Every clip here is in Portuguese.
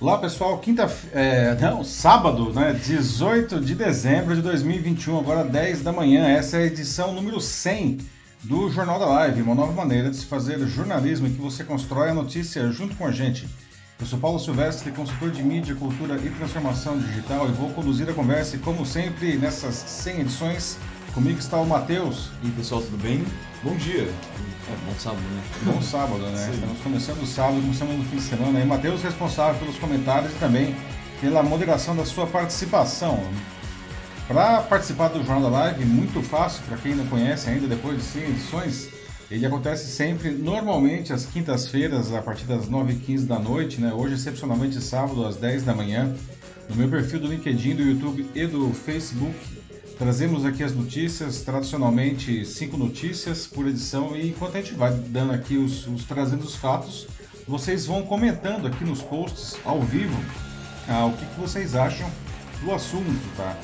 Olá pessoal, quinta, é, não, sábado, né, 18 de dezembro de 2021, agora 10 da manhã, essa é a edição número 100 do Jornal da Live, uma nova maneira de se fazer jornalismo em que você constrói a notícia junto com a gente. Eu sou Paulo Silvestre, consultor de mídia, cultura e transformação digital e vou conduzir a conversa como sempre nessas 100 edições, comigo está o Matheus. E aí pessoal, tudo bem? Bom dia. É, bom sábado, né? Bom sábado, né? Sim. Estamos começando o sábado, começando no fim de semana. E Matheus responsável pelos comentários e também pela moderação da sua participação. Para participar do Jornal da Live, muito fácil, para quem não conhece ainda, depois de 100 edições, ele acontece sempre, normalmente, às quintas-feiras, a partir das 9h15 da noite, né? Hoje, excepcionalmente, sábado, às 10 da manhã, no meu perfil do LinkedIn, do YouTube e do Facebook. Trazemos aqui as notícias, tradicionalmente cinco notícias por edição, e enquanto a gente vai dando aqui os, os trazendo os fatos, vocês vão comentando aqui nos posts ao vivo ah, o que, que, vocês acham do assunto, tá?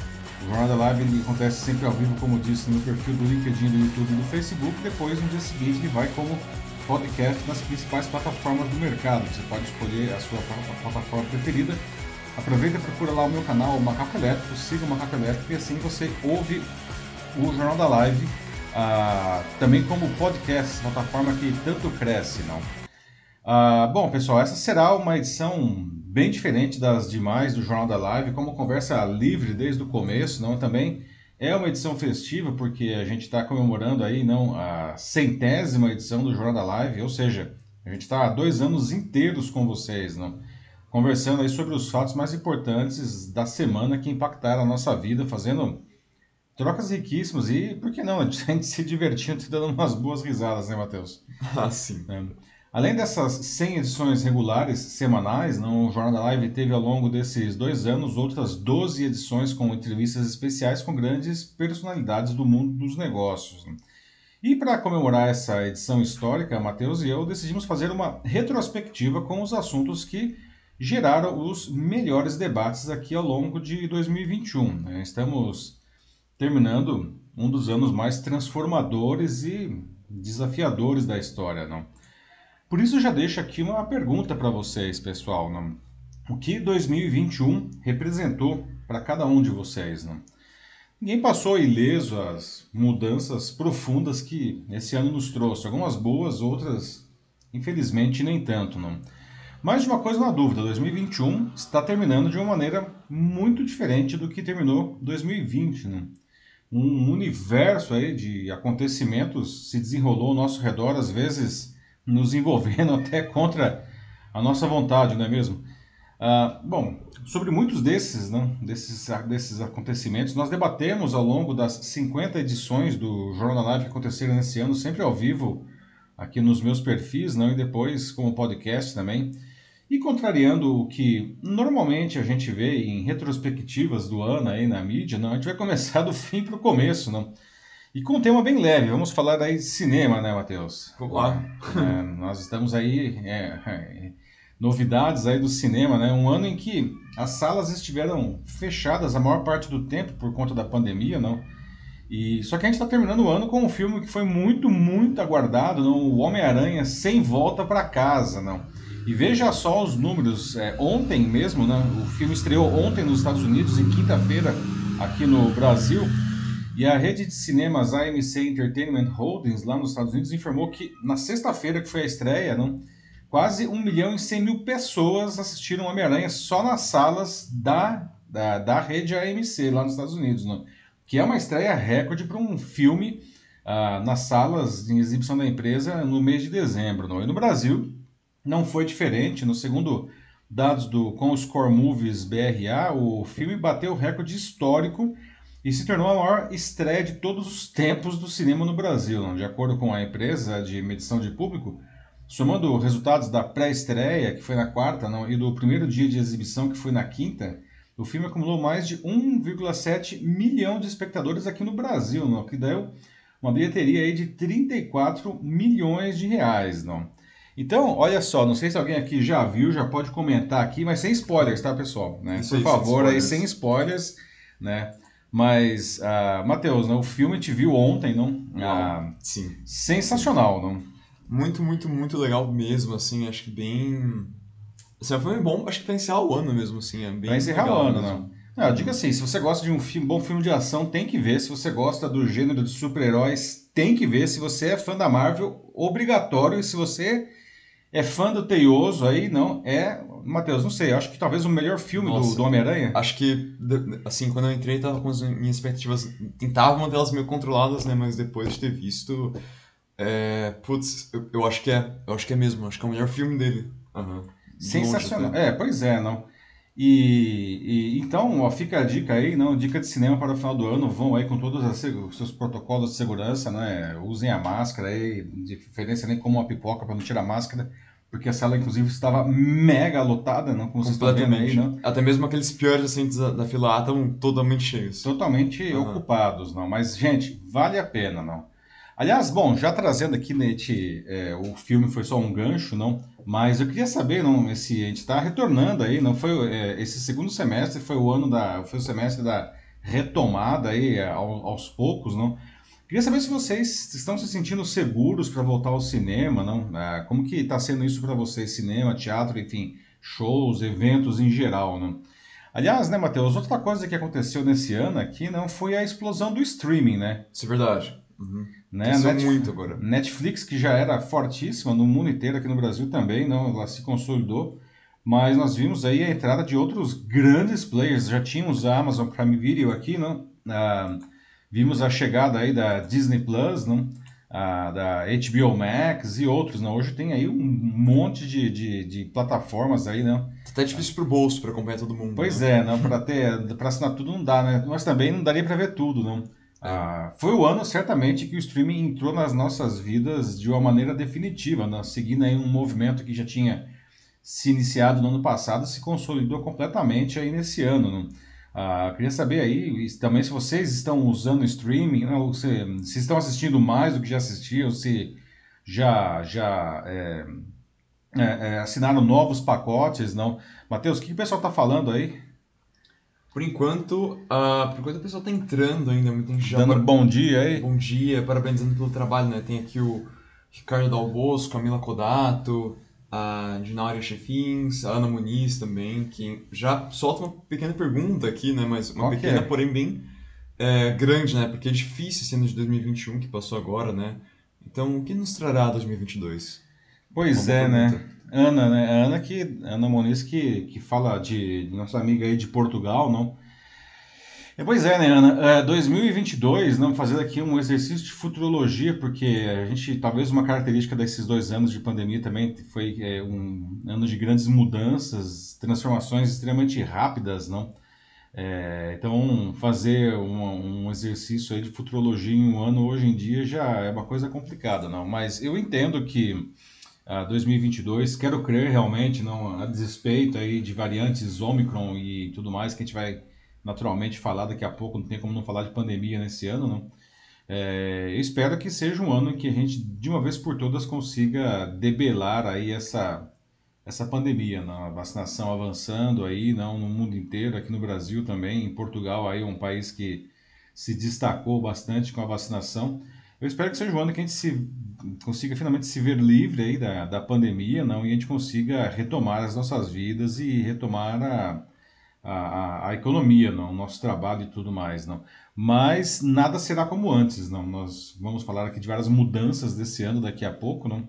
O Jornal da Live acontece sempre ao vivo, como disse, no perfil do LinkedIn, do YouTube e do Facebook. Depois, no dia seguinte, ele vai como podcast nas principais plataformas do mercado. Você pode escolher a sua plataforma preferida Aproveita e procura lá o meu canal, o Macaco Elétrico, siga o Macaco Elétrico e assim você ouve o Jornal da Live ah, também como podcast, plataforma que tanto cresce, não? Ah, bom, pessoal, essa será uma edição bem diferente das demais do Jornal da Live, como conversa livre desde o começo, não? Também é uma edição festiva porque a gente está comemorando aí não a centésima edição do Jornal da Live, ou seja, a gente está há dois anos inteiros com vocês, não? Conversando aí sobre os fatos mais importantes da semana que impactaram a nossa vida, fazendo trocas riquíssimas e, por que não, a gente se divertindo e dando umas boas risadas, né, Matheus? Ah, sim. É. Além dessas 100 edições regulares semanais, não, o Jornal da Live teve ao longo desses dois anos outras 12 edições com entrevistas especiais com grandes personalidades do mundo dos negócios. E para comemorar essa edição histórica, Matheus e eu decidimos fazer uma retrospectiva com os assuntos que geraram os melhores debates aqui ao longo de 2021. Né? Estamos terminando um dos anos mais transformadores e desafiadores da história, não? Por isso já deixo aqui uma pergunta para vocês, pessoal, não? O que 2021 representou para cada um de vocês, não? Ninguém passou ileso as mudanças profundas que esse ano nos trouxe, algumas boas, outras infelizmente nem tanto, não? Mais de uma coisa na dúvida, 2021 está terminando de uma maneira muito diferente do que terminou 2020, né? Um universo aí de acontecimentos se desenrolou ao nosso redor, às vezes nos envolvendo até contra a nossa vontade, não é mesmo? Ah, bom, sobre muitos desses, né, desses, desses acontecimentos, nós debatemos ao longo das 50 edições do Jornal Live que aconteceram nesse ano, sempre ao vivo, aqui nos meus perfis, não, e depois como podcast também. E contrariando o que normalmente a gente vê em retrospectivas do ano aí na mídia, não, a gente vai começar do fim para o começo, não? E com um tema bem leve, vamos falar aí de cinema, né, Matheus? Vamos lá. É, nós estamos aí, é, é, novidades aí do cinema, né? Um ano em que as salas estiveram fechadas a maior parte do tempo por conta da pandemia, não? E só que a gente está terminando o ano com um filme que foi muito, muito aguardado, não? O Homem-Aranha sem volta para casa, não? E veja só os números. É, ontem mesmo, né, o filme estreou ontem nos Estados Unidos e quinta-feira aqui no Brasil. E a rede de cinemas AMC Entertainment Holdings, lá nos Estados Unidos, informou que na sexta-feira, que foi a estreia, não, quase 1 milhão e 100 mil pessoas assistiram Homem-Aranha só nas salas da, da, da rede AMC lá nos Estados Unidos. Não? Que é uma estreia recorde para um filme ah, nas salas de exibição da empresa no mês de dezembro. Não? E no Brasil, não foi diferente. No segundo dados do com os Core Movies BRA, o filme bateu o recorde histórico e se tornou a maior estreia de todos os tempos do cinema no Brasil. De acordo com a empresa de medição de público, somando resultados da pré-estreia, que foi na quarta, não, e do primeiro dia de exibição, que foi na quinta, o filme acumulou mais de 1,7 milhão de espectadores aqui no Brasil, não, que deu uma bilheteria aí de 34 milhões de reais. Não. Então, olha só, não sei se alguém aqui já viu, já pode comentar aqui, mas sem spoilers, tá, pessoal? Né? Por favor, sem aí sem spoilers, né? Mas, uh, Matheus, né, o filme te viu ontem, não? Ah, sim. Sensacional, não? Muito, muito, muito legal mesmo, assim, acho que bem... Assim, foi bom, acho que pra encerrar o ano mesmo, assim, é bem Pra encerrar o ano, mesmo. não. Não, eu digo assim, se você gosta de um filme, bom filme de ação, tem que ver. Se você gosta do gênero de super-heróis, tem que ver. Se você é fã da Marvel, obrigatório. E se você é fã do Teioso, aí não, é... Matheus, não sei, acho que talvez o melhor filme do, Nossa. do Homem-Aranha. Acho que, assim, quando eu entrei, tava com as minhas expectativas. Tentava manter-elas meio controladas, né? Mas depois de ter visto. É, putz, eu, eu acho que é. Eu acho que é mesmo. Acho que é o melhor filme dele. De Sensacional. longe. É, pois é, não. E, e- então, ó, fica a dica aí, não, dica de cinema para o final do ano, vão aí com todos os seus protocolos de segurança, né? Usem a máscara aí, de preferência nem como uma pipoca para não tirar a máscara, porque a sala inclusive estava mega lotada, não, como vocês estão vendo aí, não. Até mesmo aqueles piores assentos da, fila A estão totalmente cheios. Totalmente Aham. ocupados, não. Mas, gente, vale a pena, não. Aliás, bom, já trazendo aqui, né, este, é, o filme foi só um gancho, não? Mas eu queria saber, não, esse, a gente está retornando aí, não foi, é, esse segundo semestre foi o ano da, foi o semestre da retomada aí, ao- aos poucos, não? Queria saber se vocês estão se sentindo seguros para voltar ao cinema, não? Ah, como que está sendo isso para vocês, cinema, teatro, enfim, shows, eventos em geral, não? Aliás, né, Matheus, outra coisa que aconteceu nesse ano aqui não foi a explosão do streaming, né? Isso é verdade. Uhum. né? Cresceu Netf- muito agora. Netflix, que já era fortíssima no mundo inteiro, aqui no Brasil também, não, ela se consolidou, mas nós vimos aí a entrada de outros grandes players. Já tínhamos a Amazon Prime Video aqui, não? Ah, vimos a chegada aí da Disney Plus, não? Ah, da HBO Max e outros, não? Hoje tem aí um monte de, de, de plataformas aí, não? Tá até difícil pro bolso pra acompanhar todo mundo. Pois né? é, não, para ter, para assinar tudo não dá, né? Mas também não daria para ver tudo, não. Ah, foi o ano certamente que o streaming entrou nas nossas vidas de uma maneira definitiva, né? seguindo aí um movimento que já tinha se iniciado no ano passado, se consolidou completamente aí nesse ano, não. Ah, queria saber aí também se vocês estão usando streaming, não, se, se estão assistindo mais do que já assistiam, se já já é, é, é, assinaram novos pacotes, não. Matheus, o que o pessoal está falando aí? Por enquanto, ah, por enquanto o pessoal tá entrando ainda, muita gente já Dando bom dia aí. Bom dia, parabenizando pelo trabalho, né? Tem aqui o Ricardo Dalbosco, Camila Codato, a Dinária Chefins, a Ana Muniz também, que já solta uma pequena pergunta aqui, né? Mas uma que pequena, porém bem é, grande, né? Porque é difícil esse ano de 2021 que passou agora, né? Então, o que nos trará 2022? Pois Uma é, né? Ana, né? A Ana que Ana Moniz que, que fala de, de nossa amiga aí de Portugal, não? É, pois é, né, Ana? É, 2022, não fazer aqui um exercício de futurologia, porque a gente talvez uma característica desses dois anos de pandemia também foi é, um ano de grandes mudanças, transformações extremamente rápidas, não? É, então, fazer um, um exercício aí de futurologia em um ano hoje em dia já é uma coisa complicada, não? Mas eu entendo que ah, 2022, quero crer realmente, não, a despeito aí de variantes Omicron e tudo mais, que a gente vai naturalmente falar daqui a pouco, não tem como não falar de pandemia nesse ano, não? É, eu espero que seja um ano em que a gente, de uma vez por todas, consiga debelar aí essa, essa pandemia, não? A vacinação avançando aí, não no mundo inteiro, aqui no Brasil também, em Portugal aí um país que se destacou bastante com a vacinação. Eu espero que seja um ano que a gente se, consiga finalmente se ver livre aí da, da pandemia, não? E a gente consiga retomar as nossas vidas e retomar a, a, a, economia, não? O nosso trabalho e tudo mais, não? Mas nada será como antes, não? Nós vamos falar aqui de várias mudanças desse ano daqui a pouco, não?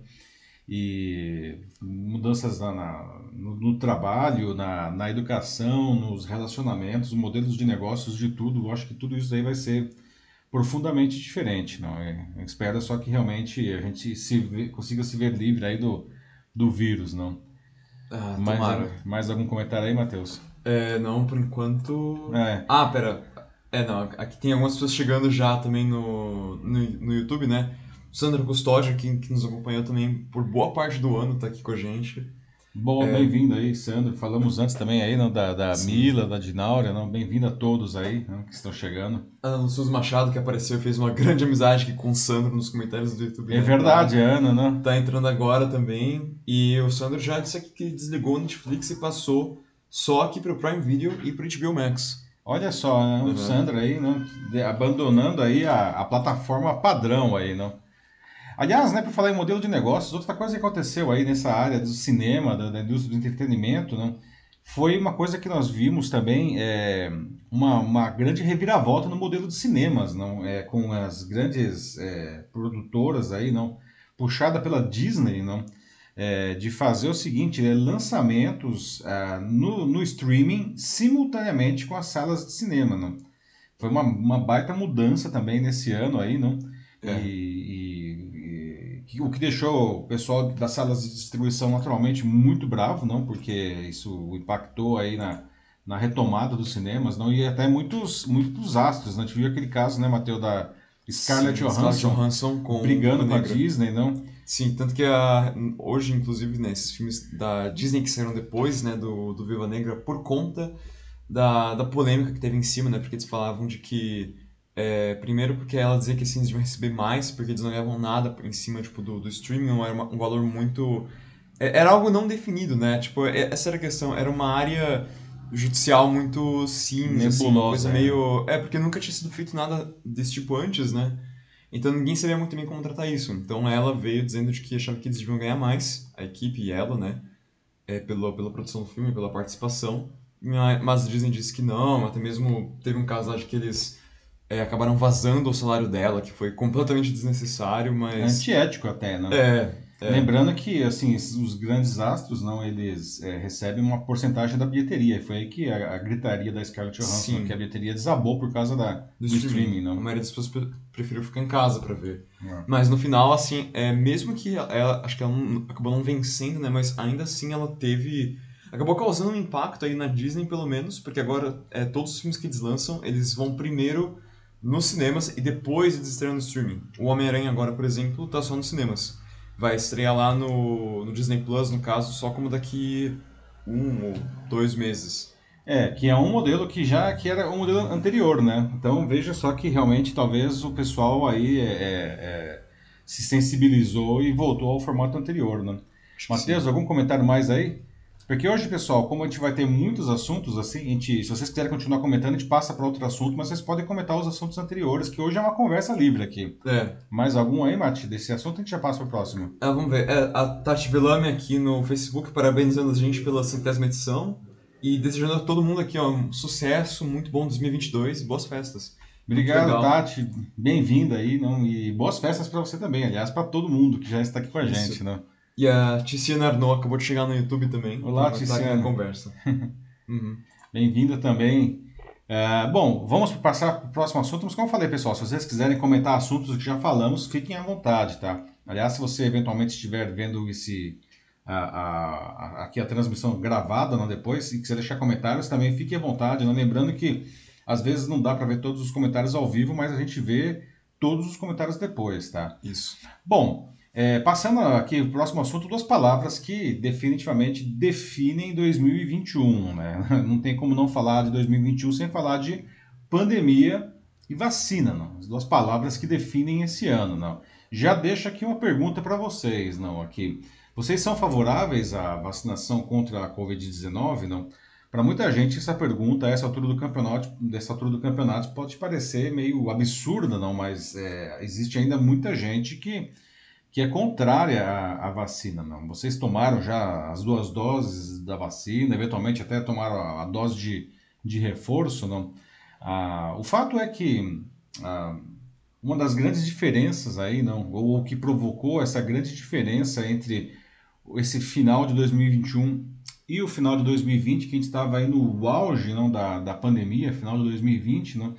E mudanças na, na- no, no trabalho, na, na educação, nos relacionamentos, modelos de negócios, de tudo. Eu acho que tudo isso aí vai ser profundamente diferente, não? é? Eu espero só que realmente a gente se vê- consiga se ver livre aí do, do vírus, não? Ah, Mais, tomara. mais algum comentário aí, Matheus? É, não, por enquanto. É. Ah, pera. É, não, aqui tem algumas pessoas chegando já também no, no, no YouTube, né? Sandra Custódio, que, que nos acompanhou também por boa parte do ano, tá aqui com a gente. Bom, É. bem-vindo aí, Sandro. Falamos antes também aí, não, da, da Sim. Mila, da Dináurea, não? Bem-vindo a todos aí, não, que estão chegando. Ana Luz Machado, que apareceu fez uma grande amizade aqui com o Sandro nos comentários do YouTube. É né? verdade, a Ana, não? Tá, tá entrando agora também. E o Sandro já disse aqui que desligou o Netflix e passou só aqui pro Prime Video e pro HBO Max. Olha só, né? o Uhum. Sandro aí, não? De- abandonando aí a, a plataforma padrão aí, não? Aliás, né, para falar em modelo de negócios, outra coisa que aconteceu aí nessa área do cinema, da, da indústria do entretenimento, né, foi uma coisa que nós vimos também, é, uma, uma grande reviravolta no modelo de cinemas, não, é, com as grandes é, produtoras aí, não, puxada pela Disney, não, é, de fazer o seguinte, é, lançamentos é, no, no streaming simultaneamente com as salas de cinema, não. Foi uma, uma baita mudança também nesse ano aí, não. É. E o que deixou o pessoal das salas de distribuição naturalmente muito bravo, não, porque isso impactou aí na, na retomada dos cinemas, não, e até muitos, muitos astros, né? A gente viu aquele caso, né, Matheus, da Scarlett Sim, Johansson Johansson com brigando com a. Disney, não? Sim, tanto que a, hoje, inclusive, né, esses filmes da Disney que saíram depois, né, do, do Viva Negra, por conta da, da polêmica que teve em cima, né, porque eles falavam de que, é, primeiro porque ela dizia que assim, eles iam receber mais, porque eles não ganhavam nada em cima, tipo, do, do streaming, não era uma- um valor muito... é- Era algo não definido, né, tipo, é- essa era a questão, era uma área judicial muito cinza, assim, uma coisa é. meio... É, porque nunca tinha sido feito nada desse tipo antes, né, então ninguém sabia muito bem como tratar isso. Então ela veio dizendo de que achava que eles deviam ganhar mais, a equipe e ela, né? É, pela, pela produção do filme, pela participação. Ma- Mas Disney disse que não, até mesmo teve um caso lá de que eles é, acabaram vazando o salário dela, que foi completamente desnecessário, mas. Antiético até, né? É, é. Lembrando que, assim, os grandes astros, não, eles é, recebem uma porcentagem da bilheteria. Foi aí que a, a gritaria da Scarlett Johansson, Sim. que a bilheteria desabou por causa da, do, streaming, A não? maioria das pessoas pre- preferiu ficar em casa pra ver. É. Mas no final, assim, é, mesmo que ela, acho que ela não- acabou não vencendo, né? Mas ainda assim ela teve. Acabou causando um impacto aí na Disney, pelo menos, porque agora é, todos os filmes que eles lançam, eles vão primeiro nos cinemas e depois eles estreiam no streaming. O Homem-Aranha agora, por exemplo, tá só nos cinemas. Vai estrear lá no, no Disney Plus, no caso, só como daqui um ou dois meses. É, que é um modelo que já que era um modelo anterior, né? Então veja só que realmente talvez o pessoal aí é, é, é, se sensibilizou e voltou ao formato anterior, né? Matheus, algum comentário mais aí? Porque hoje, pessoal, como a gente vai ter muitos assuntos, assim, a gente, se vocês quiserem continuar comentando, a gente passa para outro assunto, mas vocês podem comentar os assuntos anteriores, que hoje é uma conversa livre aqui. É, Mais algum aí, Mati? Desse assunto a gente já passa para o próximo. Ah, vamos ver. É, a Tati Velame aqui no Facebook parabenizando a gente pela centésima edição e desejando a todo mundo aqui ó, um sucesso, muito bom 2022 e boas festas. Obrigado. Tati. Bem-vinda aí, não? E boas festas para você também, aliás, para todo mundo que já está aqui com a Isso. gente, né? E a Tiziana Arnaud acabou de chegar no YouTube também. Olá, Então vai estar aqui Tiziana. na conversa. Uhum. Bem-vinda também. É, bom, vamos passar para o próximo assunto, mas como eu falei, pessoal, se vocês quiserem comentar assuntos que já falamos, fiquem à vontade, tá? Aliás, se você eventualmente estiver vendo esse, a, a- a- aqui a transmissão gravada não, depois e quiser deixar comentários, também fique à vontade. Não? Lembrando que às vezes não dá para ver todos os comentários ao vivo, mas a gente vê todos os comentários depois, tá? Isso. Bom, é, passando aqui o próximo assunto, duas palavras que definitivamente definem 2021, né? Não tem como não falar de 2021 sem falar de pandemia e vacina, não. As duas palavras que definem esse ano, não. Já deixo aqui uma pergunta para vocês, não, aqui. Vocês são favoráveis à vacinação contra a Covid-19, não? Para muita gente essa pergunta, essa altura do campeonato, dessa altura do campeonato, pode parecer meio absurda, não, mas é, existe ainda muita gente que que é contrária à, à vacina, não. Vocês tomaram já as duas doses da vacina, eventualmente até tomaram a, a dose de, de reforço, não? Ah, o fato é que ah, uma das grandes diferenças aí, não, ou o que provocou essa grande diferença entre esse final de 2021 e o final de 2020, que a gente estava aí no auge não, da, da pandemia, final de 2020, não,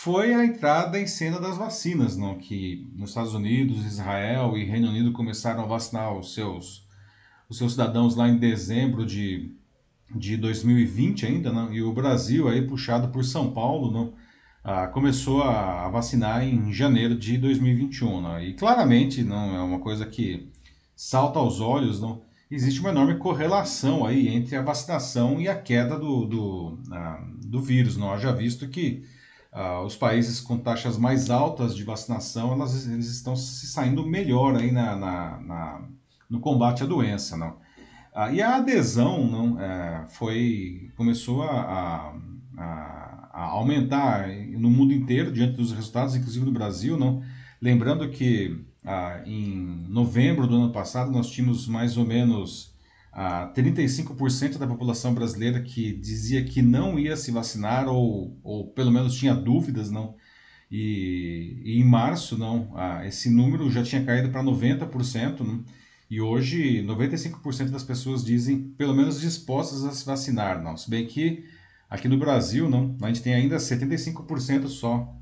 foi a entrada em cena das vacinas, não, que nos Estados Unidos, Israel e Reino Unido começaram a vacinar os seus, os seus cidadãos lá em dezembro de, de 2020 ainda, não, e o Brasil aí puxado por São Paulo, não, ah, começou a, vacinar em janeiro de 2021, não, e claramente não é uma coisa que salta aos olhos, não, existe uma enorme correlação aí entre a vacinação e a queda do, do, ah, do vírus, não, haja visto que ah, os países com taxas mais altas de vacinação, elas, eles estão se saindo melhor aí na, na, na- no combate à doença, não? Ah, e a adesão, não, é, foi, começou a, a- a- aumentar no mundo inteiro diante dos resultados, inclusive no Brasil, não? Lembrando que ah, em novembro do ano passado, nós tínhamos mais ou menos ah, 35% da população brasileira que dizia que não ia se vacinar ou, ou pelo menos tinha dúvidas, não. E, e em março, não, ah, esse número já tinha caído para 90%, não. E hoje, 95% das pessoas dizem, pelo menos dispostas a se vacinar, não. Se bem que aqui no Brasil, não, a gente tem ainda 75% só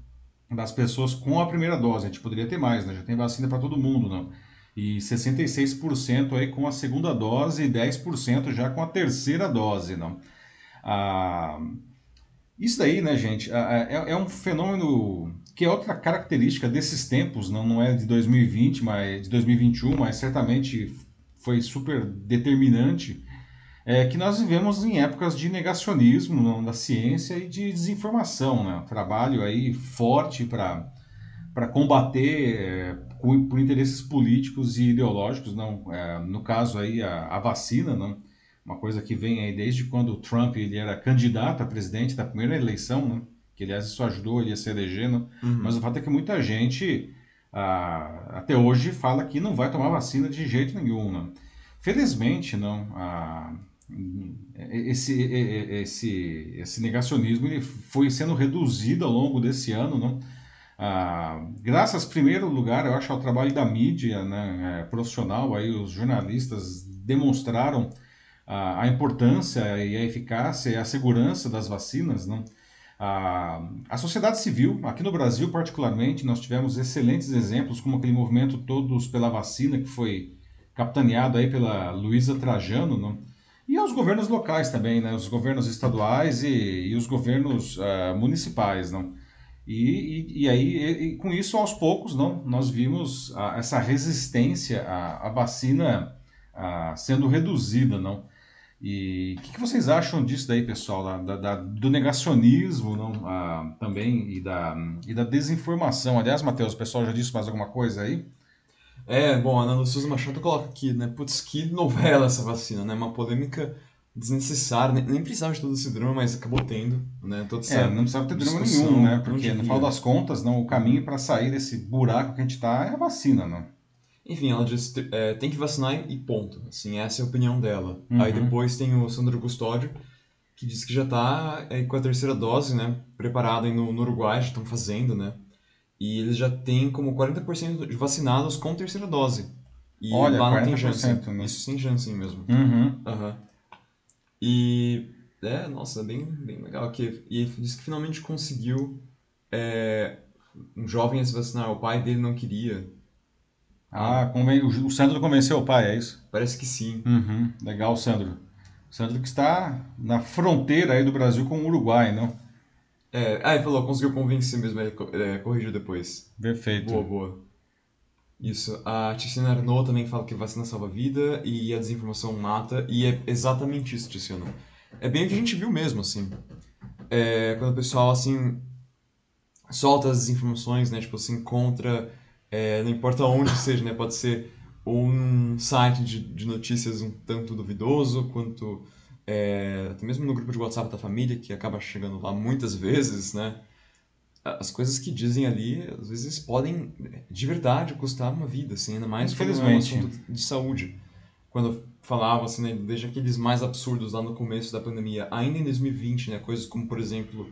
das pessoas com a primeira dose. A gente poderia ter mais, né? Já tem vacina para todo mundo, não. E 66% aí com a segunda dose e 10% já com a terceira dose, não. Ah, isso daí, né, gente, é, é um fenômeno que é outra característica desses tempos, não, não é de 2020, mas de 2021, mas certamente foi super determinante, é que nós vivemos em épocas de negacionismo não, da ciência e de desinformação, né? Trabalho aí forte para para combater é, por interesses políticos e ideológicos, não, é, no caso aí a, a vacina, não, uma coisa que vem aí desde quando o Trump ele era candidato a presidente da primeira eleição, né? que aliás isso ajudou ele a se eleger, né? uhum. mas o fato é que muita gente ah, até hoje fala que não vai tomar vacina de jeito nenhum. Né? Felizmente, não, ah, esse, esse, esse negacionismo ele foi sendo reduzido ao longo desse ano, não? Ah, graças, primeiro lugar, eu acho ao trabalho da mídia né, é, profissional, aí os jornalistas demonstraram ah, a importância e a eficácia e a segurança das vacinas, não? A, a sociedade civil, aqui no Brasil particularmente, nós tivemos excelentes exemplos, como aquele movimento Todos pela Vacina, que foi capitaneado aí pela Luísa Trajano, não? e aos governos locais também, né? os governos estaduais e, e os governos uh, municipais. Não? E, e, e aí, e, com isso, aos poucos, não, nós vimos a, essa resistência à, à vacina a, sendo reduzida. Não? E o que, que, vocês acham disso daí, pessoal, da, da, do negacionismo não, também e da, e da desinformação? Aliás, Matheus, o pessoal já disse mais alguma coisa aí? É, bom, a Ana Luciana Machado coloca aqui, né? Putz, que novela essa vacina, né? Uma polêmica desnecessária, nem, nem precisava de todo esse drama, mas acabou tendo, né? Todo é, não precisava ter drama nenhum, né? Porque no final das contas, não, o caminho para sair desse buraco que a gente tá é a vacina, né? Enfim, ela disse, é, tem que vacinar e ponto. Assim, essa é a opinião dela. Uhum. Aí depois tem o Sandro Custódio, que diz que já está é, com a terceira dose, né? Preparada no, no Uruguai, já estão fazendo, né? E eles já têm como 40% de vacinados com terceira dose. E Olha, lá não tem Janssen. Né? Isso sem Janssen mesmo. Uhum. Uhum. E, é, nossa, bem, bem legal aqui. E ele disse que finalmente conseguiu é, um jovem a se vacinar. O pai dele não queria. Ah, o Sandro convenceu o pai, é isso? Parece que sim. Uhum, legal, Sandro. Sandro que está na fronteira aí do Brasil com o Uruguai, não? É, ah, ele falou, conseguiu convencer mesmo, ele é, corrigiu depois. Perfeito. Boa, boa. Isso. A Tiziana Arnaud também fala que vacina salva vida e a desinformação mata, e é exatamente isso, Tiziana. É bem o que a gente viu mesmo, assim. É, quando o pessoal, assim, solta as desinformações, né, tipo, se encontra é, não importa onde seja, né? Pode ser um site de, de notícias um tanto duvidoso, quanto é, até mesmo no grupo de WhatsApp da família, que acaba chegando lá muitas vezes, né? As coisas que dizem ali, às vezes, podem, de verdade, custar uma vida, assim, ainda mais quando é um assunto de saúde. Quando falava, assim, né, desde aqueles mais absurdos lá no começo da pandemia, ainda em 2020, né? Coisas como, por exemplo,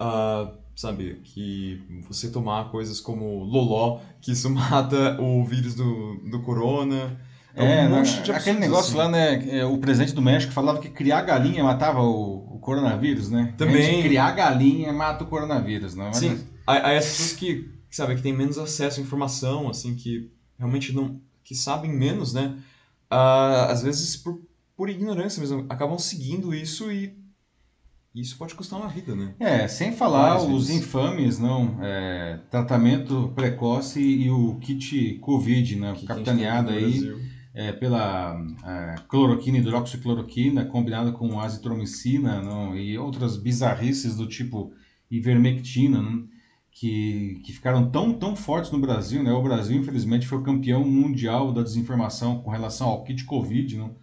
uh, sabe, que você tomar coisas como loló, que isso mata o vírus do, do corona. É, é um monte de aquele negócio assim. lá, né? É, o presidente do México falava que criar galinha matava o coronavírus, né? Também. criar galinha mata o coronavírus, né? Mas Sim. É aí, as pessoas que, sabe, que têm menos acesso à informação, assim, que realmente não. que sabem menos, né? Uh, às vezes por, por ignorância mesmo, acabam seguindo isso e isso pode custar uma vida, né? É, sem falar Várias os vezes. infames, não, é, tratamento precoce e o kit Covid, né, que capitaneado aí é, pela é, cloroquina, hidroxicloroquina, combinada com azitromicina, não, e outras bizarrices do tipo ivermectina, não, que, que ficaram tão, tão fortes no Brasil, né? O Brasil, infelizmente, foi o campeão mundial da desinformação com relação ao kit Covid, não?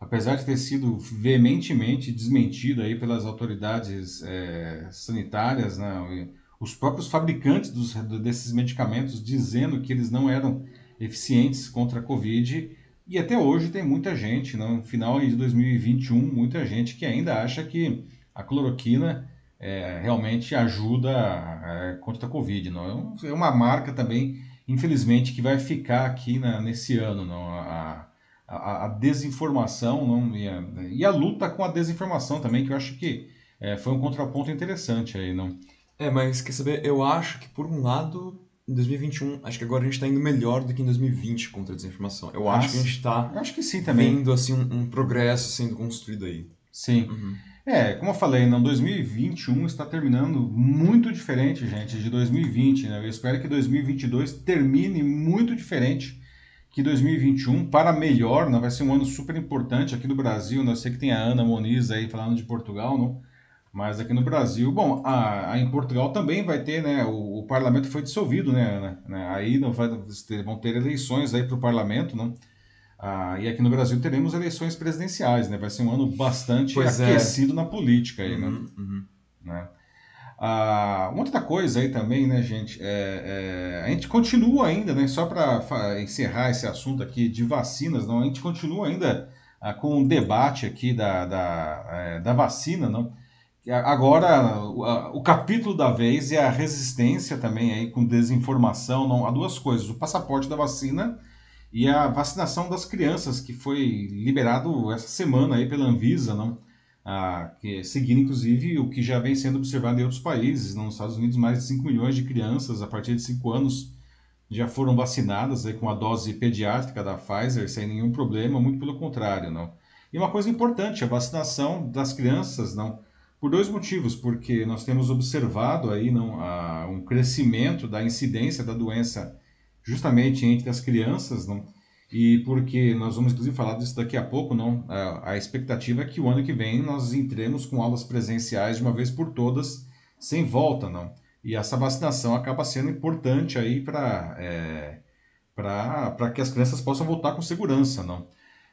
apesar de ter sido veementemente desmentido aí pelas autoridades é, sanitárias, né, os próprios fabricantes dos, desses medicamentos dizendo que eles não eram eficientes contra a Covid. E até hoje tem muita gente, no final de 2021, muita gente que ainda acha que a cloroquina é, realmente ajuda é, contra a Covid. Não? É uma marca também, infelizmente, que vai ficar aqui na, nesse ano. Não? A, a, a desinformação não? E a, e, a, luta com a desinformação também, que eu acho que é, foi um contraponto interessante aí. Não? É, mas quer saber, eu acho que por um lado em 2021, acho que agora a gente está indo melhor do que em 2020 contra a desinformação. Eu acho que a gente está acho que sim também. vendo assim, um, um progresso sendo construído aí. Sim. Uhum. É, como eu falei, não, 2021 está terminando muito diferente, gente, de 2020. Né? Eu espero que 2022 termine muito diferente que 2021, para melhor. Né? Vai ser um ano super importante aqui no Brasil. Né? Eu sei que tem a Ana Moniz aí falando de Portugal, não? Mas aqui no Brasil, bom, a, a, em Portugal também vai ter, né? O, o parlamento foi dissolvido, né? né aí não vai, vão ter eleições aí para o parlamento, né? Ah, e aqui no Brasil teremos eleições presidenciais, né? Vai ser um ano bastante pois é. aquecido é. na política aí, né? uhum, né? Uhum. né? Ah, uma outra coisa aí também, né, gente? É, é, a gente continua ainda, né? Só para encerrar esse assunto aqui de vacinas, não? A gente continua ainda ah, com o um debate aqui da, da, é, da vacina, não? Agora, o, o, capítulo da vez é a resistência também aí com desinformação. Não, há duas coisas: o passaporte da vacina e a vacinação das crianças, que foi liberado essa semana aí pela Anvisa, não? Ah, que, seguindo inclusive o que já vem sendo observado em outros países. Nos Estados Unidos, mais de 5 milhões de crianças a partir de 5 anos já foram vacinadas aí com a dose pediátrica da Pfizer sem nenhum problema, muito pelo contrário, não. E uma coisa importante, a vacinação das crianças, não, por dois motivos, porque nós temos observado aí não, a, um crescimento da incidência da doença justamente entre as crianças, não? E porque nós vamos inclusive falar disso daqui a pouco, não? A, a expectativa é que o ano que vem nós entremos com aulas presenciais de uma vez por todas, sem volta, não? E essa vacinação acaba sendo importante aí para é, para que as crianças possam voltar com segurança, não?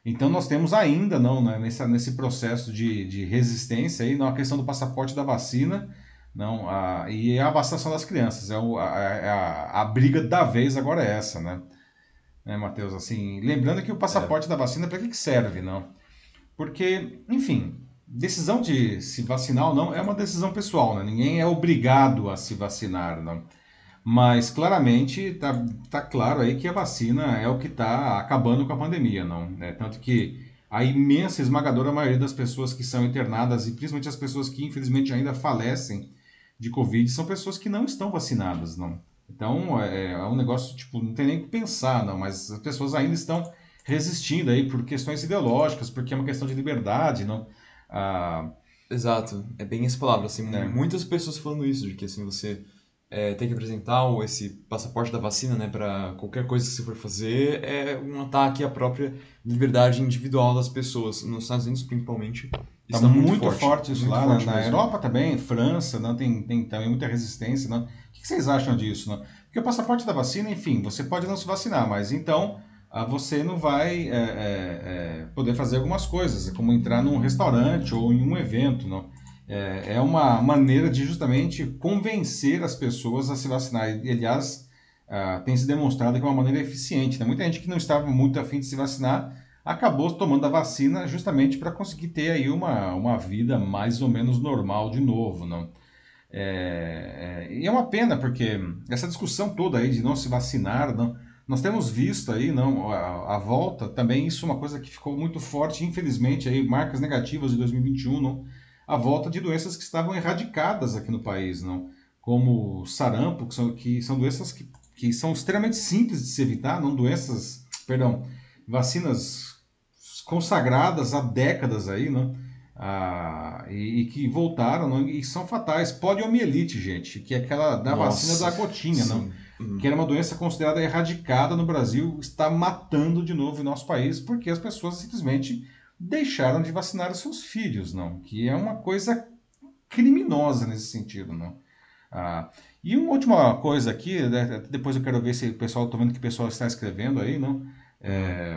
Então nós temos ainda, não, né, nesse, nesse processo de, de resistência aí, não, a questão do passaporte da vacina, não, a, e a vacinação das crianças. É, o, a, a, a, briga da vez agora é essa, né? né Matheus? Assim, lembrando que o passaporte é. da vacina, para que, que serve, não? Porque, enfim, decisão de se vacinar ou não é uma decisão pessoal, né? Ninguém é obrigado a se vacinar, não? Mas claramente está tá claro aí que a vacina é o que está acabando com a pandemia, não? É, tanto que a imensa, esmagadora maioria das pessoas que são internadas, e principalmente as pessoas que infelizmente ainda falecem de Covid, são pessoas que não estão vacinadas, não. Então é, é um negócio, tipo, não tem nem que pensar, não, mas as pessoas ainda estão resistindo aí por questões ideológicas, porque é uma questão de liberdade, não. Ah, Exato, é bem essa palavra, assim, é. muitas pessoas falando isso, de que assim, você é, tem que apresentar esse passaporte da vacina, né, para qualquer coisa que você for fazer, é um ataque à própria liberdade individual das pessoas. Nos Estados Unidos, principalmente, Está tá muito, muito, forte, forte isso muito lá. Forte na, na Europa também, França, não, tem, tem também muita resistência. Não. O que vocês acham disso? Não? Porque o passaporte da vacina, enfim, você pode não se vacinar, mas então ah, você não vai é, é, é, poder fazer algumas coisas, como entrar num restaurante ou em um evento. Não? É, é uma maneira de justamente convencer as pessoas a se vacinar. E, aliás, uh, tem se demonstrado que é uma maneira eficiente. Né? Muita gente que não estava muito afim de se vacinar acabou tomando a vacina justamente para conseguir ter aí uma, uma vida mais ou menos normal de novo. Não? É, é, e é uma pena, porque essa discussão toda aí de não se vacinar, não, nós temos visto aí não, a, a, volta, também isso é uma coisa que ficou muito forte, infelizmente, aí, marcas negativas de 2021, não, a volta de doenças que estavam erradicadas aqui no país, não? como sarampo, que são, que são doenças que, que são extremamente simples de se evitar, não doenças, perdão, vacinas consagradas há décadas aí, não? Ah, e, e, que voltaram não? e são fatais. Poliomielite, gente, que é aquela da Nossa, vacina da gotinha, não? Uhum. que era uma doença considerada erradicada no Brasil, está matando de novo em nosso país porque as pessoas simplesmente deixaram de vacinar os seus filhos, não? Que é uma coisa criminosa nesse sentido, não? Ah, e uma última coisa aqui, né, depois eu quero ver se o pessoal, estou vendo que o pessoal está escrevendo aí, não? É,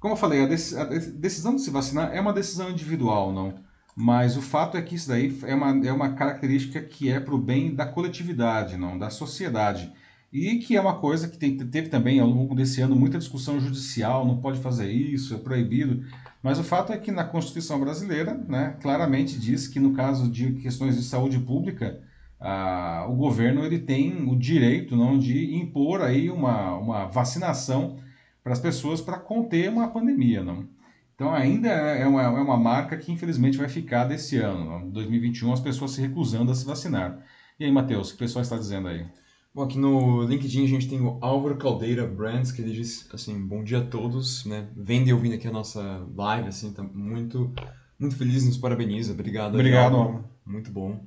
como eu falei, a, decisão de se vacinar é uma decisão individual, não? Mas o fato é que isso daí é uma, é uma característica que é para o bem da coletividade, não? Da sociedade. e que é uma coisa que tem, teve também ao longo desse ano muita discussão judicial, não pode fazer isso, é proibido. Mas o fato é que na Constituição brasileira, né, claramente diz que no caso de questões de saúde pública, ah, o governo ele tem o direito não de impor aí uma, uma vacinação para as pessoas para conter uma pandemia, não. Então ainda é uma, é uma marca que infelizmente vai ficar desse ano, não? 2021, as pessoas se recusando a se vacinar. E aí, Matheus, o que o pessoal está dizendo aí? Bom, aqui no LinkedIn a gente tem o Álvaro Caldeira Brands, que ele diz assim, bom dia a todos, né? Vendo e ouvindo aqui a nossa live, assim, tá muito, muito feliz, nos parabeniza, obrigado. Obrigado, Álvaro. Muito bom.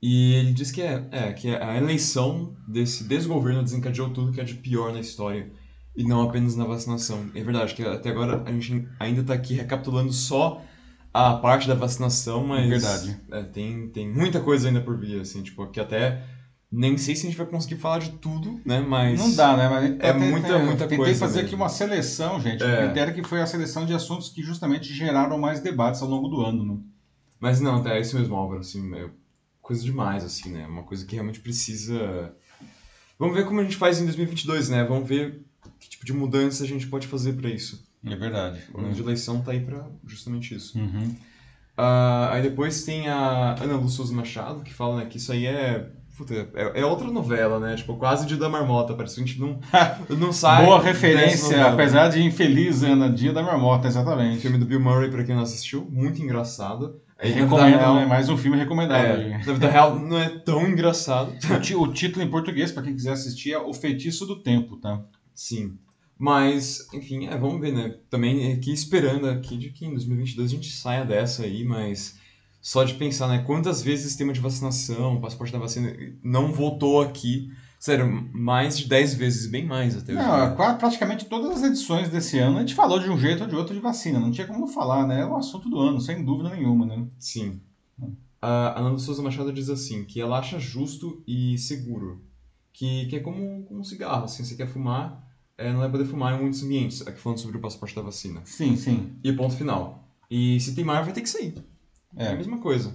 E ele diz que é, é, que a eleição desse desgoverno desencadeou tudo que é de pior na história, e não apenas na vacinação. É verdade que até agora a gente ainda está aqui recapitulando só a parte da vacinação, mas... Verdade. É, tem, tem muita coisa ainda por vir, assim, tipo, que até nem sei se a gente vai conseguir falar de tudo, né? Mas. Não dá, né? Mas é muita, muita tentei coisa. Tentei fazer aqui uma seleção, gente. É. O critério que foi a seleção de assuntos que justamente geraram mais debates ao longo do ano. Né? Mas não, é isso mesmo, Álvaro. Assim, é coisa demais, assim, né? Uma coisa que realmente precisa. Vamos ver como a gente faz em 2022, né? Vamos ver que tipo de mudança a gente pode fazer para isso. É verdade. O ano de eleição tá aí para justamente isso. Uhum. Uh, aí depois tem a Ana Lu Souza Machado, que fala né, que isso aí é Puta, é, é, outra novela, né? Tipo, quase Dia da Marmota. Parece que a gente não, não sai. Boa referência, apesar de infeliz, Ana. Dia da Marmota, exatamente. Filme do Bill Murray, pra quem não assistiu, muito engraçado. Aí, Recomendo, real, né? Mais um filme recomendado. É, na vida real não é tão engraçado. O, o título em português, pra quem quiser assistir, é O Feitiço do Tempo, tá? Sim. Mas, enfim, é, vamos ver, né? Também aqui esperando aqui de que em 2022 a gente saia dessa aí, mas só de pensar, né? Quantas vezes o sistema de vacinação, o passaporte da vacina não voltou aqui. Sério, mais de 10 vezes, bem mais até hoje. Não, praticamente todas as edições desse ano a gente falou de um jeito ou de outro de vacina. Não tinha como falar, né? É o assunto do ano, sem dúvida nenhuma, né? Sim. A Ananda Souza Machado diz assim, que ela acha justo e seguro. Que, que é como, como um cigarro, assim, você quer fumar, é, não vai poder fumar em muitos ambientes. Aqui falando sobre o passaporte da vacina. Sim, sim. E ponto final. E se tem mar, vai ter que sair. É. É a mesma coisa.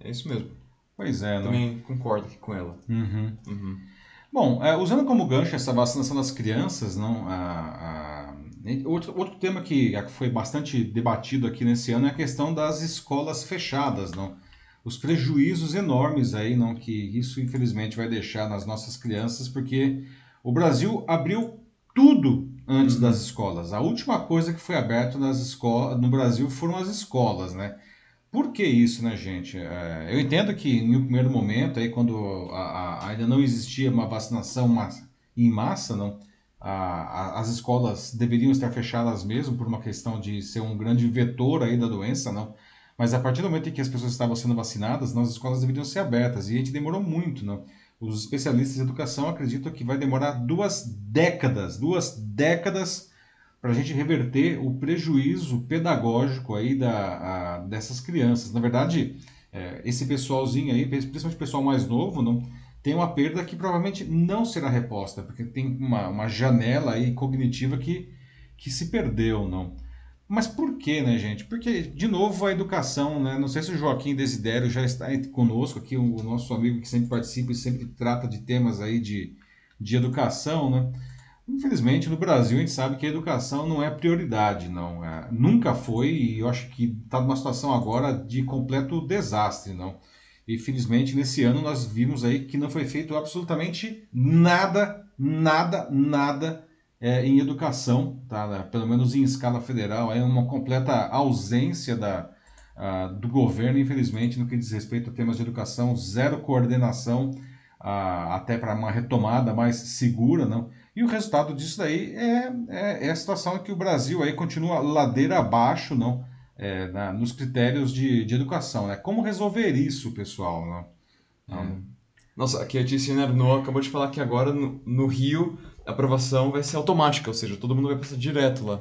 É isso mesmo. Pois é, né? Também concordo aqui com ela. Uhum. Uhum. Bom, é, usando como gancho essa vacinação das crianças, não, a, a, outro, outro tema que foi bastante debatido aqui nesse ano é a questão das escolas fechadas, não? Os prejuízos enormes aí, não, que isso infelizmente vai deixar nas nossas crianças, porque o Brasil abriu tudo antes Uhum. das escolas. A última coisa que foi aberta nas escolas no Brasil foram as escolas, né? Por que isso, né, gente? É, eu entendo que em um primeiro momento, aí, quando a- a- ainda não existia uma vacinação massa- em massa, não, a- as escolas deveriam estar fechadas mesmo por uma questão de ser um grande vetor aí da doença, não. Mas a partir do momento em que as pessoas estavam sendo vacinadas, não, as escolas deveriam ser abertas e a gente demorou muito, não. Os especialistas em educação acreditam que vai demorar duas décadas, duas décadas para a gente reverter o prejuízo pedagógico aí da, a- dessas crianças. Na verdade, é, esse pessoalzinho aí, principalmente o pessoal mais novo, não tem uma perda que provavelmente não será reposta, porque tem uma, uma janela aí cognitiva que, que se perdeu, não. Mas por que, né, gente? Porque, de novo, a educação, né? Não sei se o Joaquim Desidério já está conosco aqui, o nosso amigo que sempre participa e sempre trata de temas aí de, de educação, né? Infelizmente, no Brasil, a gente sabe que a educação não é prioridade, não. É, nunca foi, e eu acho que está numa situação agora de completo desastre, não. E felizmente, nesse ano, nós vimos aí que não foi feito absolutamente nada, nada, nada é, em educação, tá? né? pelo menos em escala federal, é uma completa ausência da, do governo, infelizmente, no que diz respeito a temas de educação, zero coordenação, até para uma retomada mais segura, não. E o resultado disso daí é, é, é a situação em que o Brasil aí continua ladeira abaixo, não, é, na- nos critérios de, de educação, né? Como resolver isso, pessoal, não? Não. Nossa, aqui a Tiziana Arnaud acabou de falar que agora no, no Rio a aprovação vai ser automática, ou seja, todo mundo vai passar direto lá.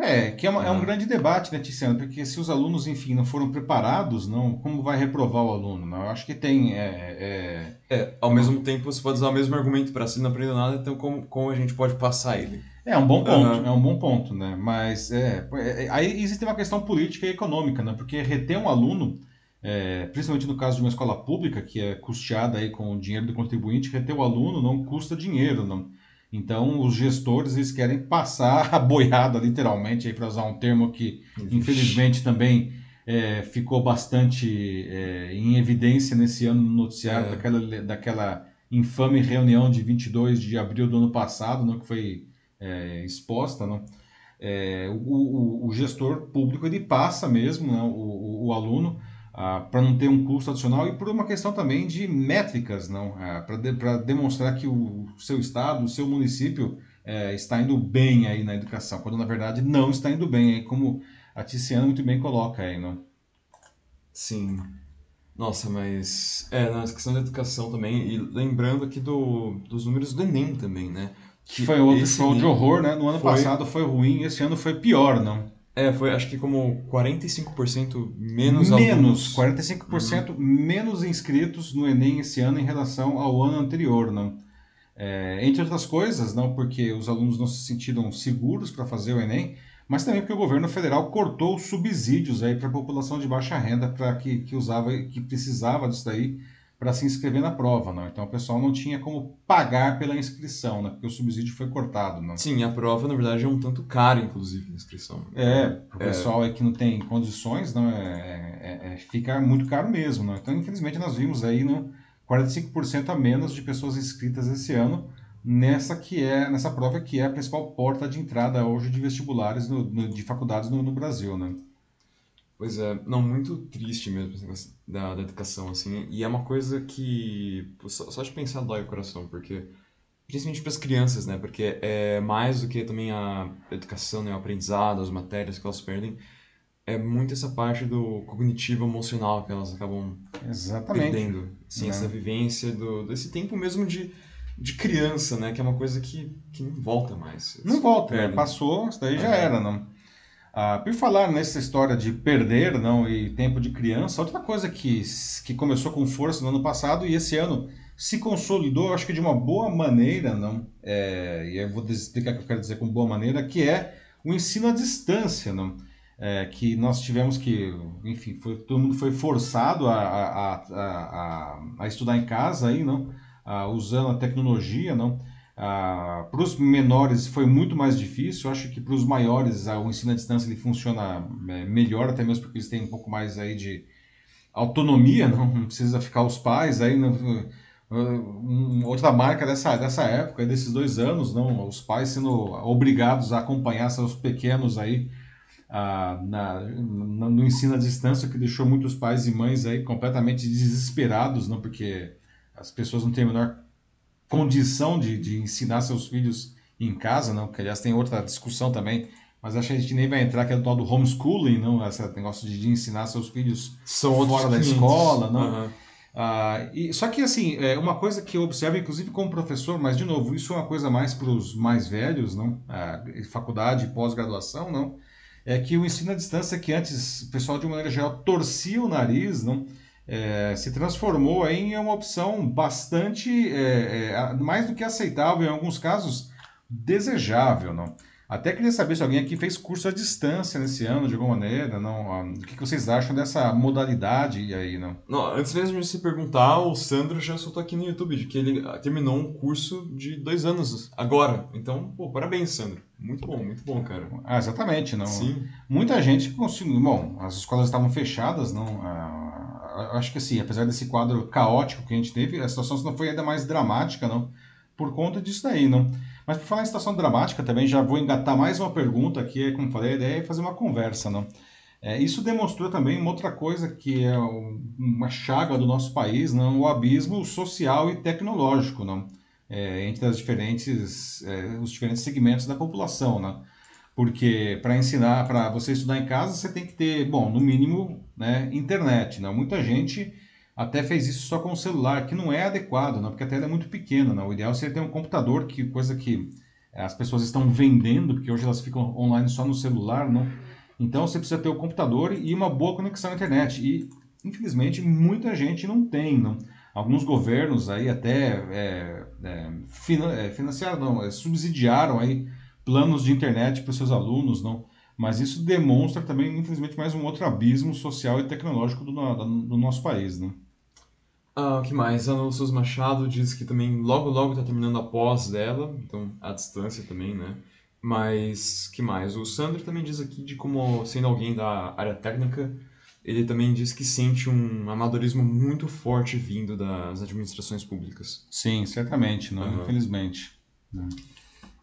É, que é, uma- é um grande debate, né, Tiziano? Porque se os alunos, enfim, não foram preparados, não, como vai reprovar o aluno? Não? Eu acho que tem. É, é, É, ao mesmo tempo você pode usar o mesmo argumento para se não aprender nada, então como, como a gente pode passar ele? é um bom ponto, Aham. é um bom ponto, né? Mas é, é, aí existe uma questão política e econômica, né? Porque reter um aluno é, principalmente no caso de uma escola pública, que é custeada aí com o dinheiro do contribuinte, reter o aluno não custa dinheiro, não. Então, os gestores eles querem passar a boiada, literalmente, para usar um termo que, infelizmente, também é, ficou bastante é, em evidência nesse ano no noticiário, é. daquela, daquela infame reunião de 22 de abril do ano passado, não, que foi é, exposta. Não? É, o, o, o, gestor público ele passa mesmo não, o, o aluno ah, para não ter um custo adicional e por uma questão também de métricas, não, ah, para de, demonstrar que o seu estado, o seu município é, está indo bem aí na educação, quando na verdade não está indo bem, aí, como a Tiziana muito bem coloca aí, não? Sim. Nossa, mas é, na questão da educação também, e lembrando aqui do, dos números do Enem também, né? Que foi outro show de horror, né? No ano foi... passado foi ruim, esse ano foi pior, não? É, foi acho que como 45% menos Menos, alunos. 45% uhum. menos inscritos no Enem esse ano em relação ao ano anterior, não? É, entre outras coisas, não porque os alunos não se sentiram seguros para fazer o Enem, mas também porque o governo federal cortou os subsídios aí para a população de baixa renda para que, que usava que precisava disso daí para se inscrever na prova, não. Então o pessoal não tinha como pagar pela inscrição, né? Porque o subsídio foi cortado, não. Sim, a prova na verdade é um tanto cara, inclusive, a inscrição. É, o é... pessoal é que não tem condições, não é, é, é, fica muito caro mesmo, não. Então infelizmente nós vimos aí, no 45% a menos de pessoas inscritas esse ano nessa que é nessa prova que é a principal porta de entrada hoje de vestibulares no, no, de faculdades no, no Brasil, né? Pois é, não, muito triste mesmo esse negócio da, da educação, assim. E é uma coisa que, só, só de pensar dói o coração, porque, principalmente para as crianças, né? Porque é mais do que também a educação, né? O aprendizado, as matérias que elas perdem, é muito essa parte do cognitivo emocional que elas acabam Exatamente. perdendo. Sim, né? essa vivência do, desse tempo mesmo de, de criança, né? Que é uma coisa que, que não volta mais. Não volta, né? Passou, isso daí já é. era, não. Ah, por falar nessa história de perder não e tempo de criança, outra coisa que, que começou com força no ano passado e esse ano se consolidou, acho que de uma boa maneira, não? É, e eu vou explicar o que eu quero dizer com boa maneira, que é o ensino à distância, não? É, que nós tivemos que, enfim, foi, todo mundo foi forçado a, a, a, a, estudar em casa aí, não? Ah, usando a tecnologia, não? Ah, para os menores foi muito mais difícil, acho que para os maiores ah, o ensino à distância ele funciona é, melhor, até mesmo porque eles têm um pouco mais aí de autonomia, não, precisa ficar os pais aí. Um, outra marca dessa, dessa época, desses dois anos, não, os pais sendo obrigados a acompanhar seus pequenos aí ah, na, na, no ensino à distância, que deixou muitos pais e mães aí completamente desesperados, não, porque as pessoas não têm a menor condição de, de ensinar seus filhos em casa, não, que aliás tem outra discussão também, mas acho que a gente nem vai entrar que é o tal do homeschooling, não, esse negócio de, de ensinar seus filhos São fora da escola, não. Uhum. Ah, e, só que assim, é uma coisa que eu observo, inclusive como professor, mas de novo, isso é uma coisa mais para os mais velhos, não? Ah, faculdade, pós-graduação, não? É que o ensino à distância que antes o pessoal de uma maneira geral torcia o nariz, não? É, se transformou em uma opção bastante, é, é, mais do que aceitável, em alguns casos desejável. Não? Até queria saber se alguém aqui fez curso à distância nesse ano, de alguma maneira. Não? O que vocês acham dessa modalidade aí? Não? não antes mesmo de se perguntar, o Sandro já soltou aqui no YouTube de que ele terminou um curso de dois anos agora. Então, pô, parabéns, Sandro. Muito bom, muito bom, cara. Ah, exatamente. Não? Sim. Muita gente conseguiu. Bom, as escolas estavam fechadas, não. Ah, acho que assim, apesar desse quadro caótico que a gente teve, a situação não foi ainda mais dramática, não, por conta disso daí, não. Mas por falar em situação dramática também, já vou engatar mais uma pergunta que, como falei, a ideia é fazer uma conversa, não. É, isso demonstrou também uma outra coisa que é uma chaga do nosso país, não, o abismo social e tecnológico, não, é, entre as diferentes, é, os diferentes segmentos da população, não porque para ensinar, para você estudar em casa, você tem que ter, bom, no mínimo, né, internet. Né? Muita gente até fez isso só com o celular, que não é adequado, não, porque a tela é muito pequena. Não? O ideal seria ter um computador, que coisa que as pessoas estão vendendo, porque hoje elas ficam online só no celular. Não? Então você precisa ter o computador e uma boa conexão à internet. E, infelizmente, muita gente não tem. Não? Alguns governos aí até é, é, financiaram, não, subsidiaram aí planos de internet para os seus alunos, não? Mas isso demonstra também, infelizmente, mais um outro abismo social e tecnológico do, do nosso país, né? Ah, o que mais? A Ana Souza Machado diz que também logo logo está terminando a pós dela, então à distância também, né? Mas que mais? O Sandro também diz aqui de como sendo alguém da área técnica, ele também diz que sente um amadorismo muito forte vindo das administrações públicas. Sim, certamente, não, uhum. infelizmente. Né?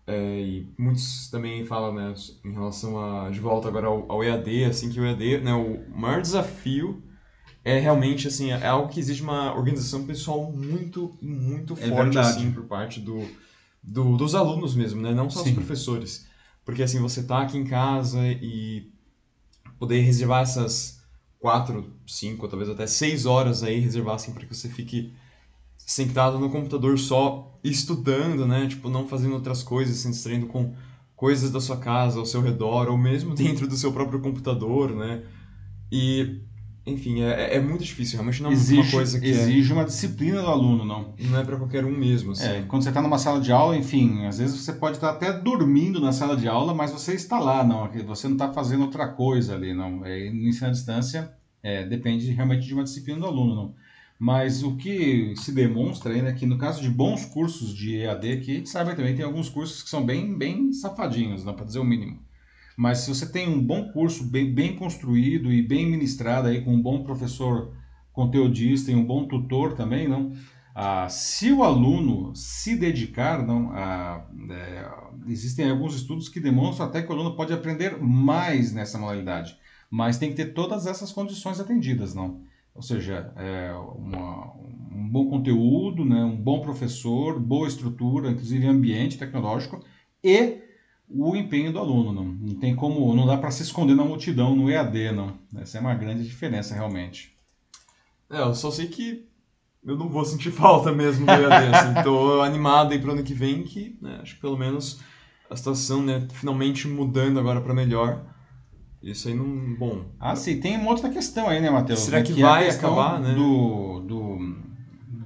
É, e muitos também falam, né, em relação a de volta agora ao, ao EAD, assim que o EAD, né, o maior desafio é realmente assim, é algo que exige uma organização pessoal muito, muito é forte verdade. assim por parte do, do, dos alunos mesmo, né? Não só Sim. dos professores. Porque assim, você tá aqui em casa e poder reservar essas quatro, cinco, talvez até seis horas aí, reservar assim para que você fique sentado no computador só estudando, né? Tipo, não fazendo outras coisas, se distraindo com coisas da sua casa, ao seu redor, ou mesmo dentro do seu próprio computador, né? E enfim, é, é muito difícil, realmente não é exige, uma coisa que é Exige é... uma disciplina do aluno, não. Não é para qualquer um mesmo, assim. É, quando você está numa sala de aula, enfim, às vezes você pode estar até dormindo na sala de aula, mas você está lá, não. Você não está fazendo outra coisa ali, não. É, no ensino à distância, é, depende realmente de uma disciplina do aluno, não. Mas o que se demonstra ainda é que no caso de bons cursos de EAD, que a gente sabe também, tem alguns cursos que são bem, bem safadinhos, não para dizer o mínimo. Mas se você tem um bom curso, bem, bem construído e bem ministrado aí, com um bom professor conteudista e um bom tutor também, não? Ah, se o aluno se dedicar, não, ah, é, existem alguns estudos que demonstram até que o aluno pode aprender mais nessa modalidade, mas tem que ter todas essas condições atendidas, não? Ou seja, é, uma, um bom conteúdo, né, um bom professor, boa estrutura, inclusive ambiente tecnológico e o empenho do aluno. Não, não tem como, não dá para se esconder na multidão no EAD, não. Essa é uma grande diferença realmente. É, eu só sei que eu não vou sentir falta mesmo do EAD. assim, tô animado aí para ano que vem, que né, acho que pelo menos a situação, né, finalmente mudando agora para melhor. Isso aí não. Bom. Ah, sim, tem uma outra questão aí, né, Matheus? Será que, que vai acabar, né? Do, do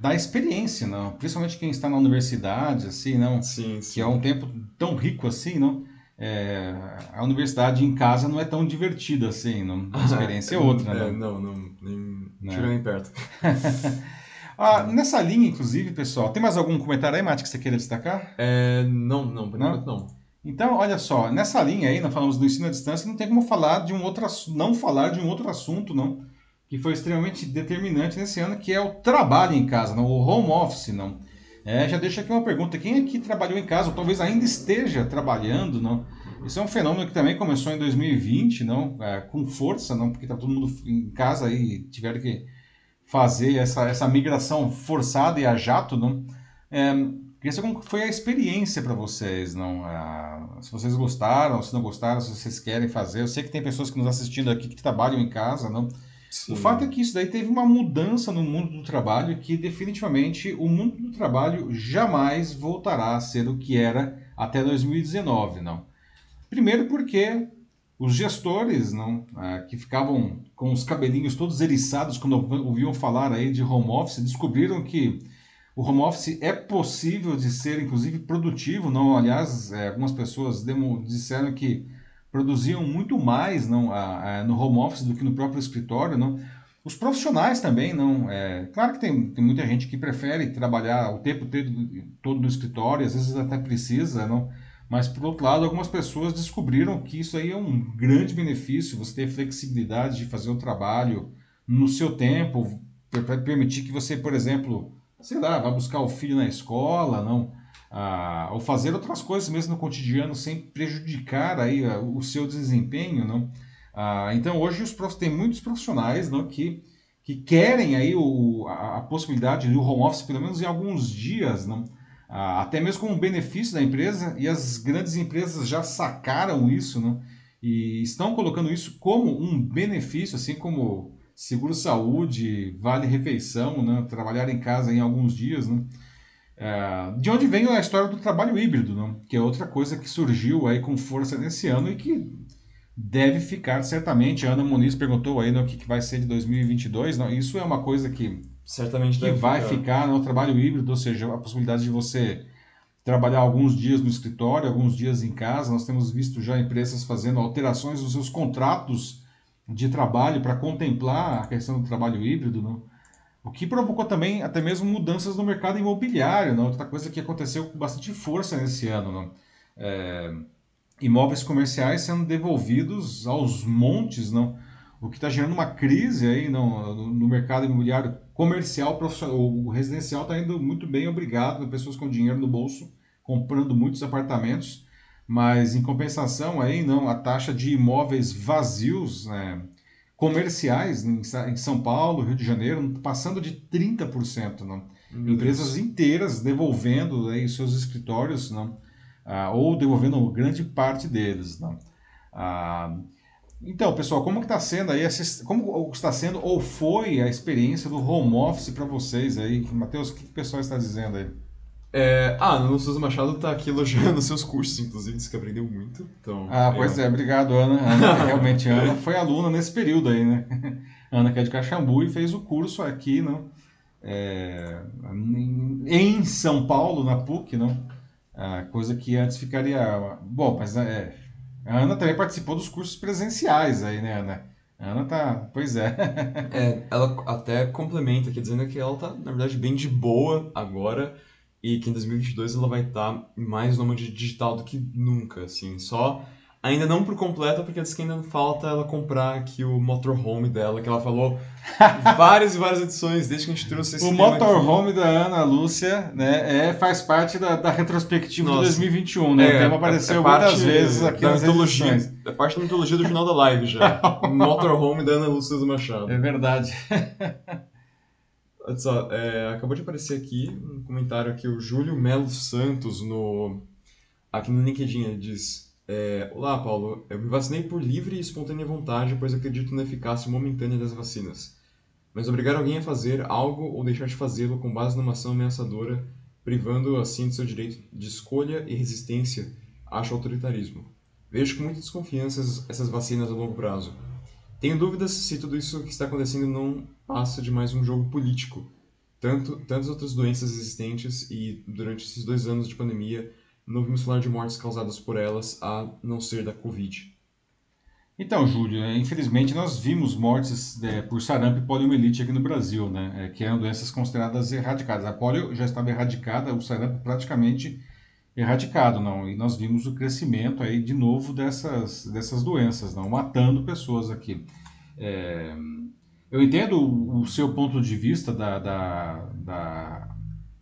da experiência, não? Principalmente quem está na universidade, assim, não? Sim, sim. Que é um tempo tão rico assim, não? É, a universidade em casa não é tão divertida assim, não? A experiência é outra, é, não? Não, não, nem não. chega nem perto. ah, nessa linha, inclusive, pessoal, tem mais algum comentário aí, Mati, que você queira destacar? É, não, não, por não? não. Então, olha só, nessa linha aí, nós falamos do ensino à distância, não tem como falar de um outro, não falar de um outro assunto, não? que foi extremamente determinante nesse ano, que é o trabalho em casa, não, o home office, não. É, já deixa aqui uma pergunta, quem aqui trabalhou em casa, ou talvez ainda esteja trabalhando, não? Isso é um fenômeno que também começou em 2020, não? É, com força, não? Porque tá todo mundo em casa e tiveram que fazer essa, essa migração forçada e a jato, não? É, queria saber como foi a experiência para vocês, não? Se vocês gostaram, se não gostaram, se vocês querem fazer. Eu sei que tem pessoas que nos assistindo aqui que trabalham em casa, não? Sim. O fato é que isso daí teve uma mudança no mundo do trabalho que definitivamente o mundo do trabalho jamais voltará a ser o que era até 2019, não. Primeiro porque os gestores, não, ah, que ficavam com os cabelinhos todos eriçados quando ouviam falar aí de home office, descobriram que o home office é possível de ser inclusive produtivo, não. Aliás, é, algumas pessoas disseram que produziam muito mais não, a, a, no home office do que no próprio escritório. Não. Os profissionais também, não. É, claro que tem, tem muita gente que prefere trabalhar o tempo todo no escritório, às vezes até precisa, não. Mas, por outro lado, algumas pessoas descobriram que isso aí é um grande benefício, você ter flexibilidade de fazer o trabalho no seu tempo, permitir que você, por exemplo, sei lá, vá buscar o filho na escola, não a, ou fazer outras coisas mesmo no cotidiano sem prejudicar aí a, o seu desempenho, não? Ah, então hoje os prof, tem muitos profissionais não, que, que querem aí o, a, a possibilidade do home office pelo menos em alguns dias, não? Ah, até mesmo como benefício da empresa e as grandes empresas já sacaram isso, não? E estão colocando isso como um benefício, assim como seguro saúde, vale refeição, né? trabalhar em casa em alguns dias, né? É, de onde vem a história do trabalho híbrido, não? que é outra coisa que surgiu aí com força nesse ano e que deve ficar certamente. A Ana Muniz perguntou aí no que, que vai ser de 2022. Não? Isso é uma coisa que certamente que vai ficar. ficar no trabalho híbrido, ou seja, a possibilidade de você trabalhar alguns dias no escritório, alguns dias em casa. Nós temos visto já empresas fazendo alterações nos seus contratos de trabalho para contemplar a questão do trabalho híbrido, não? o que provocou também até mesmo mudanças no mercado imobiliário, não? outra coisa que aconteceu com bastante força nesse ano. Não? É, imóveis comerciais sendo devolvidos aos montes, não? o que está gerando uma crise aí no, no mercado imobiliário comercial. O residencial está indo muito bem, obrigado, pessoas com dinheiro no bolso comprando muitos apartamentos, mas em compensação aí não a taxa de imóveis vazios né, comerciais em, em, São Paulo, Rio de Janeiro, passando de 30%, não. Empresas inteiras devolvendo aí seus escritórios, não, ah, ou devolvendo grande parte deles, não. Ah, então, pessoal, como que está sendo aí, como está sendo ou foi a experiência do home office para vocês aí? Matheus, o que o pessoal está dizendo aí? É, ah, Ana Souza Machado está aqui elogiando seus cursos, inclusive, disse que aprendeu muito. Então, ah, pois é, obrigado, Ana. Ana realmente, Ana foi aluna nesse período aí, né? Ana que é de Caxambu e fez o curso aqui, não? É, em São Paulo, na PUC, não? Ah, coisa que antes ficaria. Bom, mas é, a Ana também participou dos cursos presenciais aí, né, Ana? Ana tá. Pois é. é, ela até complementa aqui, dizendo que ela tá, na verdade, bem de boa agora e que em 2022 ela vai estar mais nômade digital do que nunca, assim. Só Ainda não por completo, porque diz que ainda falta ela comprar aqui o motorhome dela, que ela falou várias e várias edições, desde que a gente trouxe esse O motorhome da Ana Lúcia né, é, faz parte da, da retrospectiva Nossa. de 2021, né? É, o tema apareceu é muitas vezes aqui da nas mitologia, edições. É parte da mitologia do final da live já. o motorhome da Ana Lúcia do Machado. É verdade. Olha só, é, acabou de aparecer aqui um comentário aqui, o Júlio Melo Santos, no, aqui no LinkedIn, ele diz... É, Olá, Paulo. Eu me vacinei por livre e espontânea vontade, pois acredito na eficácia momentânea das vacinas. Mas obrigar alguém a fazer algo ou deixar de fazê-lo com base numa ação ameaçadora, privando assim de seu direito de escolha e resistência, acho autoritarismo. Vejo com muita desconfiança essas vacinas a longo prazo. Tenho dúvidas se tudo isso que está acontecendo não passa de mais um jogo político. Tanto, tantas outras doenças existentes e, durante esses dois anos de pandemia, não vimos falar de mortes causadas por elas, a não ser da Covid. Então, Júlio, é, infelizmente nós vimos mortes é, por sarampo e poliomielite aqui no Brasil, né? É, que eram doenças consideradas erradicadas. A polio já estava erradicada, o sarampo praticamente erradicado, não? E nós vimos o crescimento aí de novo dessas, dessas doenças, não? Matando pessoas aqui. É, eu entendo o, seu ponto de vista da, da, da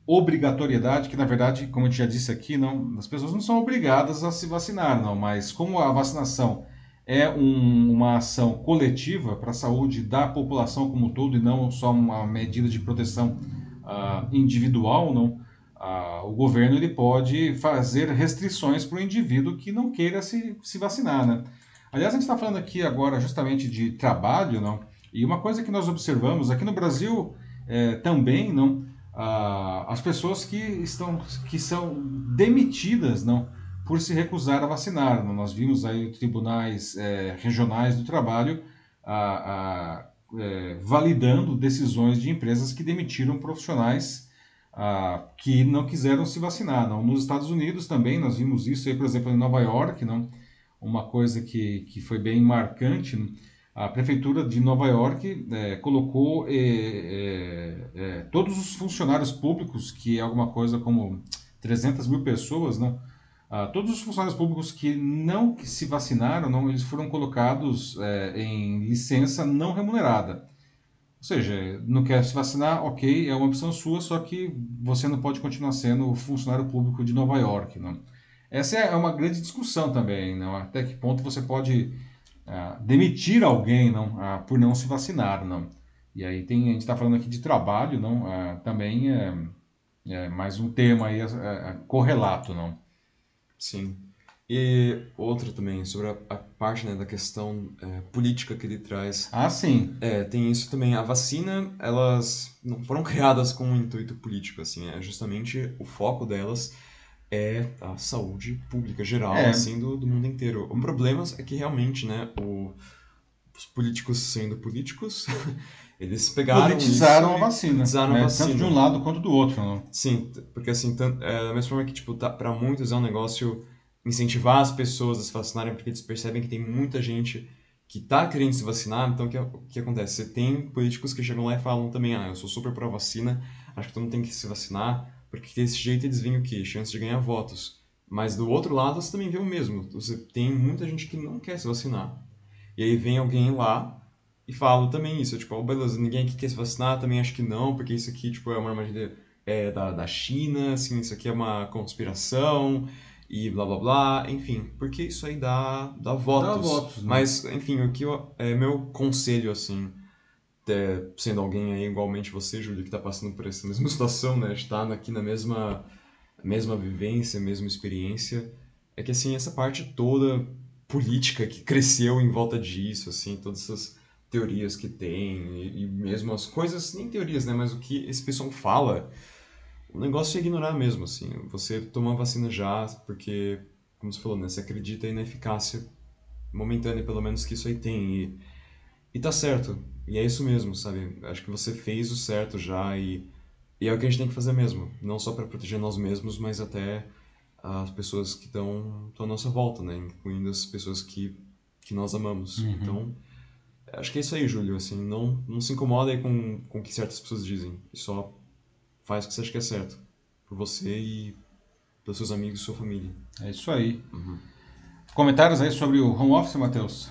obrigatoriedade, que na verdade, como gente já disse aqui, não, as pessoas não são obrigadas a se vacinar, não, mas como a vacinação é um, uma ação coletiva para a saúde da população como um todo e não só uma medida de proteção uh, individual, não, uh, o governo ele pode fazer restrições para o indivíduo que não queira se, se vacinar, né? Aliás, a gente está falando aqui agora justamente de trabalho, não? E uma coisa que nós observamos aqui no Brasil é, também, não? ah, as pessoas que estão que são demitidas não por se recusar a vacinar não? nós vimos aí tribunais é, regionais do trabalho a, é, validando decisões de empresas que demitiram profissionais que não quiseram se vacinar não nos Estados Unidos também nós vimos isso aí por exemplo em Nova York não uma coisa que, que foi bem marcante não? a prefeitura de Nova York é, colocou é, é, é, todos os funcionários públicos, que é alguma coisa como 300 mil pessoas, né? Ah, todos os funcionários públicos que não se vacinaram, não, eles foram colocados é, em licença não remunerada. Ou seja, não quer se vacinar, ok, é uma opção sua, só que você não pode continuar sendo funcionário público de Nova York. Não? Essa é uma grande discussão também, não? até que ponto você pode uh, demitir alguém não, uh, por não se vacinar. Não. E aí tem, a gente está falando aqui de trabalho, não, uh, também é, é, mais um tema aí, correlato. Não. Sim. E outro também, sobre a, a parte né, da questão é, política que ele traz. Ah, sim. É, tem isso também. A vacina, elas não foram criadas com um intuito político, assim, é justamente o foco delas é a saúde pública geral, é. assim, do, do mundo inteiro. O problema é que realmente, né, o os políticos sendo políticos, eles pegaram Politizaram a vacina. Politizaram né? a vacina. Tanto de um lado quanto do outro. Não? Sim, porque assim, tan- é, da mesma forma que, tipo, tá, pra muitos é um negócio incentivar as pessoas a se vacinarem, porque eles percebem que tem muita gente que tá querendo se vacinar, então o que, o que acontece? Você tem políticos que chegam lá e falam também, ah, eu sou super pró-vacina, acho que todo mundo tem que se vacinar, porque desse jeito eles veem o quê? Chance de ganhar votos. Mas do outro lado você também vê o mesmo, você tem muita gente que não quer se vacinar. E aí vem alguém lá e fala também isso, tipo, oh, beleza, ninguém aqui quer se vacinar, também acho que não, porque isso aqui, tipo, é uma armadilha é, da, da China, assim, isso aqui é uma conspiração, e blá blá blá, enfim, porque isso aí dá, dá votos. votos, né? Mas, enfim, o que eu, é meu conselho, assim, é, sendo alguém aí igualmente você, Júlio, que tá passando por essa mesma situação, né, estar aqui na mesma, mesma vivência, mesma experiência, é que, assim, essa parte toda política que cresceu em volta disso, assim, todas essas teorias que tem, e, e mesmo as coisas, nem teorias, né, mas o que esse pessoal fala, o negócio é ignorar mesmo, assim. Você tomar vacina já, porque, como você falou, né? Você acredita na eficácia momentânea, pelo menos, que isso aí tem. E, e tá certo. E é isso mesmo, sabe? Acho que você fez o certo já e, e é o que a gente tem que fazer mesmo. Não só para proteger nós mesmos, mas até as pessoas que estão à nossa volta, né? Incluindo as pessoas que, que nós amamos. Uhum. Então, acho que é isso aí, Júlio. Assim, não, não se incomoda aí com, com o que certas pessoas dizem. E só faz o que você acha que é certo. Por você e pelos seus amigos e sua família. É isso aí. Uhum. Comentários aí sobre o home office, Matheus?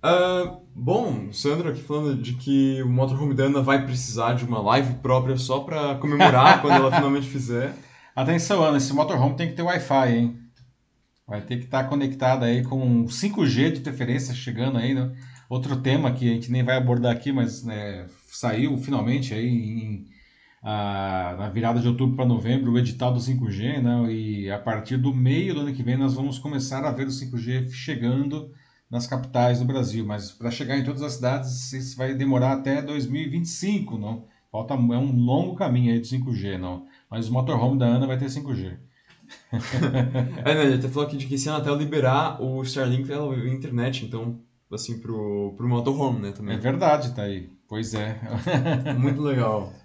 Ah, bom, Sandro aqui falando de que o Motorhome da Ana vai precisar de uma live própria só pra comemorar quando ela finalmente fizer. Atenção, Ana, esse motorhome tem que ter Wi-Fi, hein? Vai ter que estar conectado aí com 5G de preferência chegando aí, né? Outro tema que a gente nem vai abordar aqui, mas né, saiu finalmente aí em, na virada de outubro para novembro o edital do 5G, né? E a partir do meio do ano que vem nós vamos começar a ver o 5G chegando nas capitais do Brasil, mas para chegar em todas as cidades isso vai demorar até 2025, não? Falta é um longo caminho aí de 5G, não? Mas o motorhome da Ana vai ter 5G. É, né, ele até falou aqui de que se a Anatel liberar o Starlink, ela vai ver a internet, então, assim, pro, pro Motorhome, né, É também. verdade, tá aí. Pois é. Muito legal.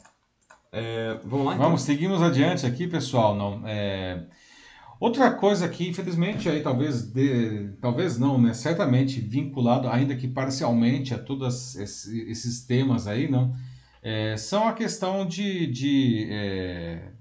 É, vamos lá, então? Vamos, seguimos adiante aqui, pessoal. Não, é... Outra coisa que, infelizmente, aí talvez, de... talvez não, né? Certamente vinculado, ainda que parcialmente, a todos esse- esses temas aí, não, é, são a questão de, de, é,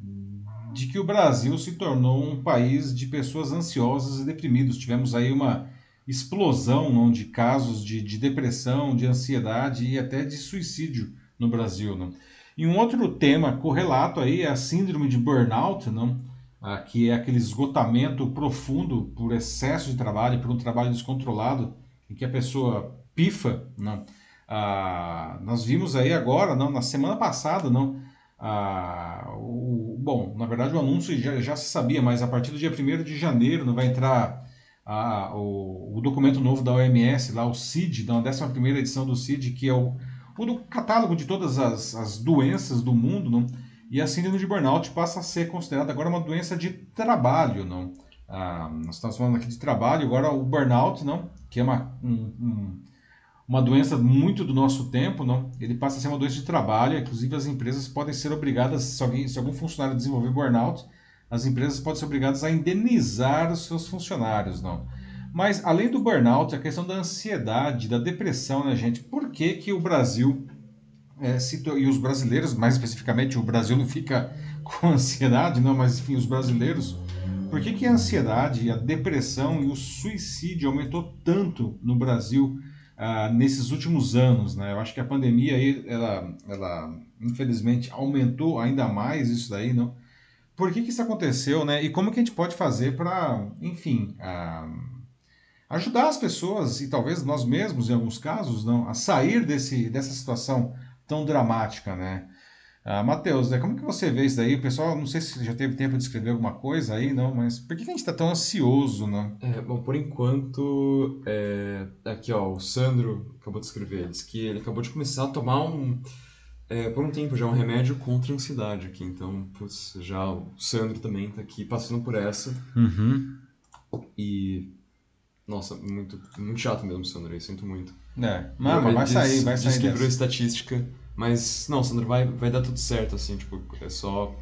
de que o Brasil se tornou um país de pessoas ansiosas e deprimidos. Tivemos aí uma explosão não, de casos de, de depressão, de ansiedade e até de suicídio no Brasil. Não? E um outro tema correlato aí é a síndrome de burnout, não? Ah, que é aquele esgotamento profundo por excesso de trabalho, por um trabalho descontrolado, em que a pessoa pifa, não? Ah, nós vimos aí agora, não, na semana passada, não, ah, o, bom, na verdade o anúncio já, já se sabia, mas a partir do dia 1 de janeiro não vai entrar ah, o, o documento novo da OMS, lá o CID, da 11ª edição do CID, que é o, o do catálogo de todas as, as doenças do mundo, não? e a síndrome de burnout passa a ser considerada agora uma doença de trabalho, não? Ah, nós estamos falando aqui de trabalho, agora o burnout, não? Que é uma, um- um- uma doença muito do nosso tempo, não? Ele passa a ser uma doença de trabalho, inclusive as empresas podem ser obrigadas, se, alguém, se algum funcionário desenvolver burnout, as empresas podem ser obrigadas a indenizar os seus funcionários, não? Mas além do burnout, a questão da ansiedade, da depressão, né, gente? Por que, que o Brasil é, e os brasileiros, mais especificamente, o Brasil não fica com ansiedade, não, mas enfim, os brasileiros, por que, que a ansiedade, a depressão e o suicídio aumentou tanto no Brasil ah, nesses últimos anos, né? Eu acho que a pandemia aí, ela, ela infelizmente aumentou ainda mais isso daí, não? Por que, que isso aconteceu, né? E como que a gente pode fazer para, enfim, ah, ajudar as pessoas e talvez nós mesmos, em alguns casos, não, a sair desse, dessa situação tão dramática, né? Ah, Matheus, né, como que você vê isso daí? O pessoal, não sei se já teve tempo de escrever alguma coisa aí, não, mas por que a gente está tão ansioso, não? É, bom, por enquanto, é, aqui ó, o Sandro acabou de escrever, ele disse que ele acabou de começar a tomar um, é, por um tempo já, um remédio contra a ansiedade aqui, então, putz, já o Sandro também tá aqui passando por essa, Uhum. e Nossa, muito, muito chato mesmo, Sandro, eu sinto muito. É, mas, mas vai Diz- sair, vai diz sair que virou dessa. estatística, mas não, Sandro, vai, vai dar tudo certo, assim, tipo, é só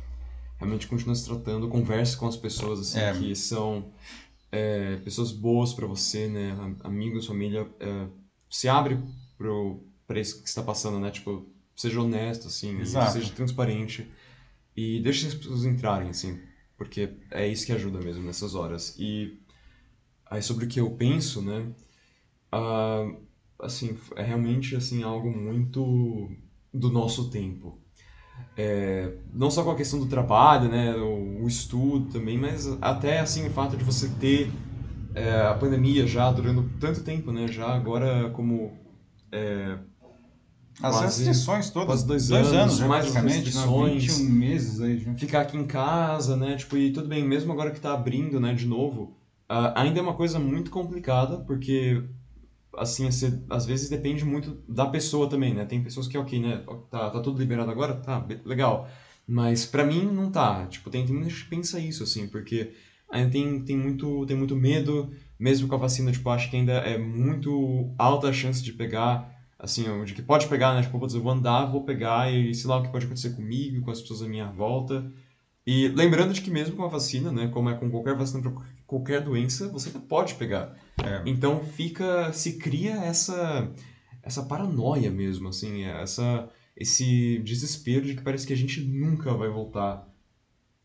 realmente continua se tratando, converse com as pessoas, assim, É. que são é, pessoas boas pra você, né, am- amigos, família, é, se abre pro, pra isso que está passando, né, tipo, seja honesto, assim, seja transparente e deixe as pessoas entrarem, assim, porque é isso que ajuda mesmo nessas horas. E aí sobre o que eu penso, né, ah, assim, é realmente assim algo muito do nosso tempo. É, não só com a questão do trabalho, né, o, o estudo também, mas até assim o fato de você ter é, a pandemia já durando tanto tempo, né, já agora como é, As quase- restrições todas, quase dois dois anos, anos, já mais praticamente, né? restrições. 21 meses aí já. ficar aqui em casa, né? Tipo, e tudo bem, mesmo agora que tá abrindo, né, de novo, ah, ainda é uma coisa muito complicada, porque, assim, você- às vezes depende muito da pessoa também, né? Tem pessoas que, ok, né, tá, tá tudo liberado agora, tá, legal. Mas pra mim não tá. Tipo, tem, tem muita gente que pensa isso, assim, porque ainda tem, tem, muito, tem muito medo, mesmo com a vacina, tipo, acho que ainda é muito alta a chance de pegar, assim, de que pode pegar, né? Tipo, putz, eu vou andar, vou pegar e sei lá o que pode acontecer comigo, com as pessoas à minha volta. E lembrando de que mesmo com a vacina, né, como é com qualquer vacina para qualquer doença, você pode pegar. É. Então fica, se cria essa essa paranoia mesmo, assim, essa esse desespero de que parece que a gente nunca vai voltar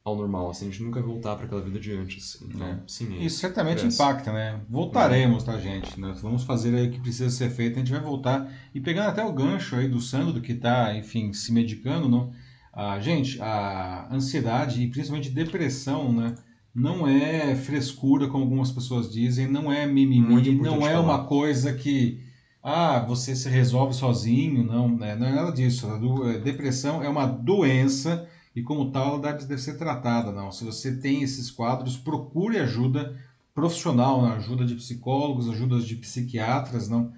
ao normal, assim, a gente nunca vai voltar para aquela vida de antes. Então, É. sim, é Isso certamente Parece. impacta, né? Voltaremos, tá, gente? Nós vamos fazer aí o que precisa ser feito, a gente vai voltar. E pegando até o gancho aí do Sandro, que tá, enfim, se medicando, não? Ah, gente, a ansiedade e principalmente depressão, né? Não é frescura, como algumas pessoas dizem, não é mimimi, não é falar. uma coisa que, ah, você se resolve sozinho, não, né? não é nada disso. Eh, depressão é uma doença e, como tal, ela deve, deve ser tratada, não. Se você tem esses quadros, procure ajuda profissional, né? ajuda de psicólogos, ajuda de psiquiatras, não.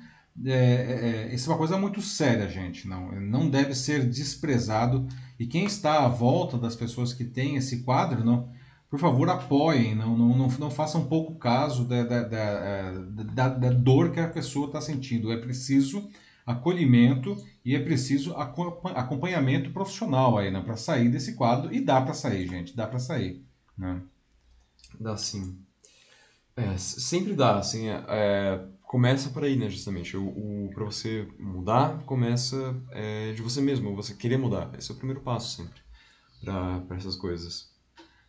É, é, é, isso é uma coisa muito séria, gente, não. Não deve ser desprezado. E quem está à volta das pessoas que têm esse quadro, não, por favor, apoiem, não, não, não, não façam pouco caso da, da, da, eh, da, da dor que a pessoa está sentindo. É preciso acolhimento e é preciso acompa- acompanhamento profissional aí, né, para sair desse quadro. E dá para sair, gente, dá para sair. Né? Dá sim. É, sempre dá, assim, é, é, começa por aí, né, justamente. O, o, pra você mudar, começa é, de você mesmo, você querer mudar. Esse é o primeiro passo sempre, pra essas coisas.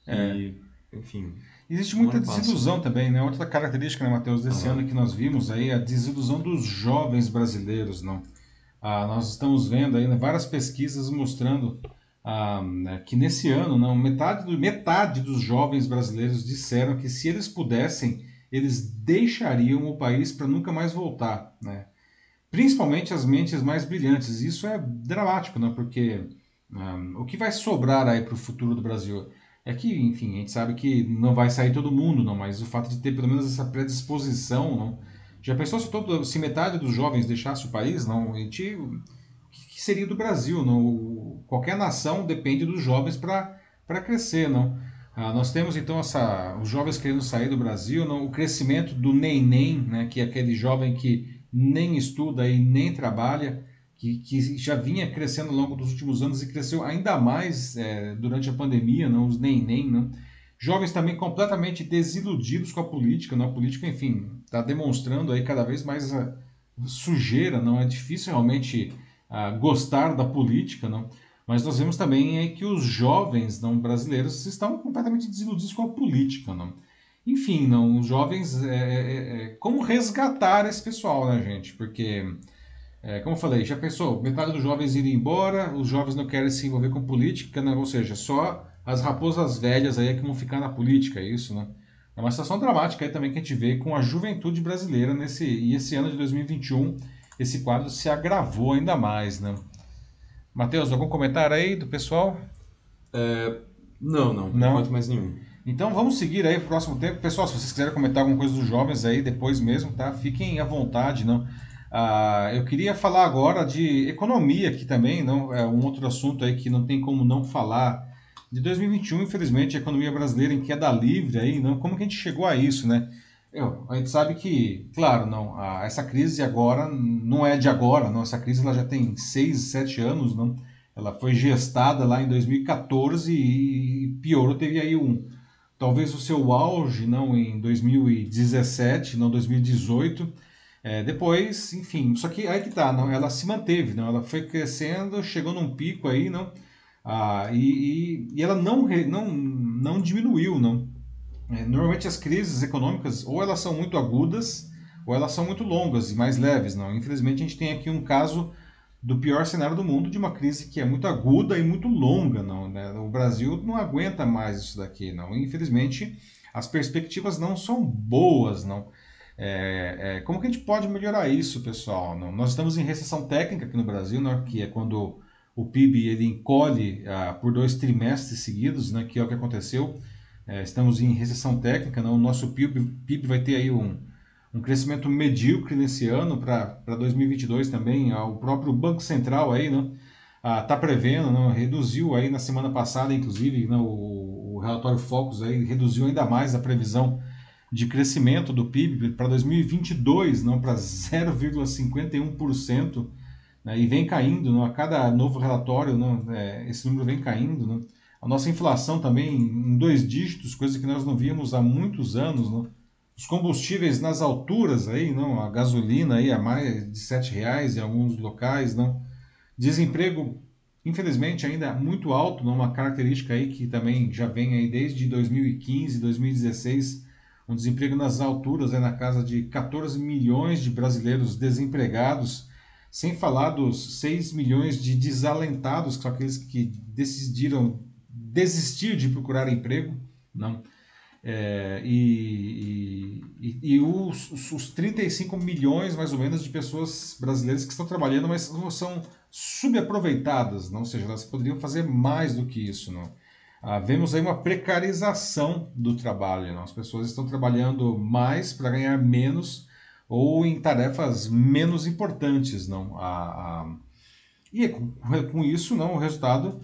É. E, enfim, Existe muita Não é fácil. desilusão também, né? Outra característica, né, Matheus, desse ano que nós vimos aí, a desilusão dos jovens brasileiros, não? Ah, nós estamos vendo aí né, várias pesquisas mostrando ah, né, que nesse ano, não, metade, do, metade dos jovens brasileiros disseram que se eles pudessem, eles deixariam o país para nunca mais voltar, né? Principalmente as mentes mais brilhantes. Isso é dramático, né? Porque ah, o que vai sobrar aí para o futuro do Brasil? É que, enfim, a gente sabe que não vai sair todo mundo, não, mas o fato de ter pelo menos essa predisposição, não. Já pensou se, todo, se metade dos jovens deixasse o país, não? A gente, o que seria do Brasil, não? Qualquer nação depende dos jovens para crescer, não? Ah, nós temos então essa, os jovens querendo sair do Brasil, não? O crescimento do neném, né? Que é aquele jovem que nem estuda e nem trabalha, que, que já vinha crescendo ao longo dos últimos anos e cresceu ainda mais é, durante a pandemia, não? os nem-nem. Não? Jovens também completamente desiludidos com a política. Não? A política, enfim, está demonstrando aí cada vez mais a sujeira. Não é difícil realmente ah, gostar da política, não? Mas nós vemos também é, que os jovens não brasileiros estão completamente desiludidos com a política, não? Enfim, não, os jovens, é, é, é, como resgatar esse pessoal, né, gente? Porque é, como eu falei, já pensou, metade dos jovens irem embora, os jovens não querem se envolver com política, né? ou seja, só as raposas velhas aí é que vão ficar na política, é isso, né? É uma situação dramática aí também que a gente vê com a juventude brasileira nesse e esse ano de 2021, esse quadro se agravou ainda mais, né? Matheus, algum comentário aí do pessoal? não, não, por Não? enquanto mais nenhum. Então vamos seguir aí pro próximo tempo. Pessoal, se vocês quiserem comentar alguma coisa dos jovens aí depois mesmo, tá? Fiquem à vontade, não? Ah, eu queria falar agora de economia aqui também, não? É um outro assunto aí que não tem como não falar. De 2021, infelizmente, a economia brasileira em queda livre aí, não? Como que a gente chegou a isso, né? Eu, a gente sabe que, claro, não, a, essa crise agora não é de agora, não. Essa crise ela já tem seis, sete anos, não. Ela foi gestada lá em 2014 e piorou, teve aí um, talvez o seu auge, não, em 2017, não 2018. É, depois, enfim, só que aí que tá, não, ela se manteve, não, ela foi crescendo, chegou num pico aí, não, ah, e, e, e ela não, não, não diminuiu, não. É, normalmente as crises econômicas ou elas são muito agudas ou elas são muito longas e mais leves, não. Infelizmente a gente tem aqui um caso do pior cenário do mundo de uma crise que é muito aguda e muito longa, não. Né? O Brasil não aguenta mais isso daqui, não. Infelizmente as perspectivas não são boas, não. É, é, como que a gente pode melhorar isso, pessoal? Não? Nós estamos em recessão técnica aqui no Brasil, né? que é quando o PIB ele encolhe ah, por dois trimestres seguidos, né? que é o que aconteceu é, estamos em recessão técnica, não? o nosso PIB, PIB vai ter aí um, um crescimento medíocre nesse ano para 2022 também. Ah, o próprio Banco Central aí, né? está prevendo, não, reduziu aí na semana passada, inclusive, não, o, o, relatório Focus aí reduziu ainda mais a previsão de crescimento do PIB para 2022, não para 0,51%, né, e vem caindo, não, a cada novo relatório, não, é, esse número vem caindo, não, a nossa inflação também em dois dígitos, coisa que nós não víamos há muitos anos. Não? Os combustíveis nas alturas, aí, não? a gasolina aí a mais de R$ reais em alguns locais. Não? Desemprego, infelizmente, ainda muito alto, uma característica aí que também já vem aí desde 2015, 2016, um desemprego nas alturas, é na casa de 14 milhões de brasileiros desempregados, sem falar dos 6 milhões de desalentados, que são aqueles que decidiram desistir de procurar emprego, não. É, e, e, e os, os 35 milhões, mais ou menos, de pessoas brasileiras que estão trabalhando, mas são subaproveitadas, não? ou seja, elas poderiam fazer mais do que isso. Não? Ah, vemos aí uma precarização do trabalho. Não? As pessoas estão trabalhando mais para ganhar menos ou em tarefas menos importantes. Não? Ah, e com, com isso, não, o resultado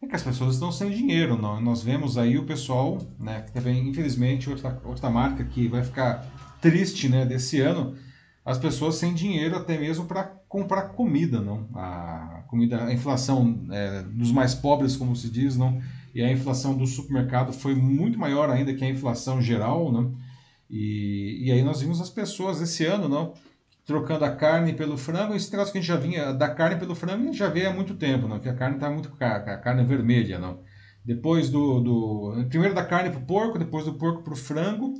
é que as pessoas estão sem dinheiro. Não? Nós vemos aí o pessoal, né, que também, infelizmente, outra, outra marca que vai ficar triste né, desse ano, as pessoas sem dinheiro até mesmo para comprar comida. Não? A, comida, a inflação é, dos mais pobres, como se diz, não? E a inflação do supermercado foi muito maior ainda que a inflação geral. Não? E, e aí nós vimos as pessoas esse ano, não? trocando a carne pelo frango, esse negócio que a gente já vinha da carne pelo frango, já vê há muito tempo, não? que a carne está muito cara, a carne é vermelha, não. Depois do, do primeiro da carne para o porco, depois do porco para o frango,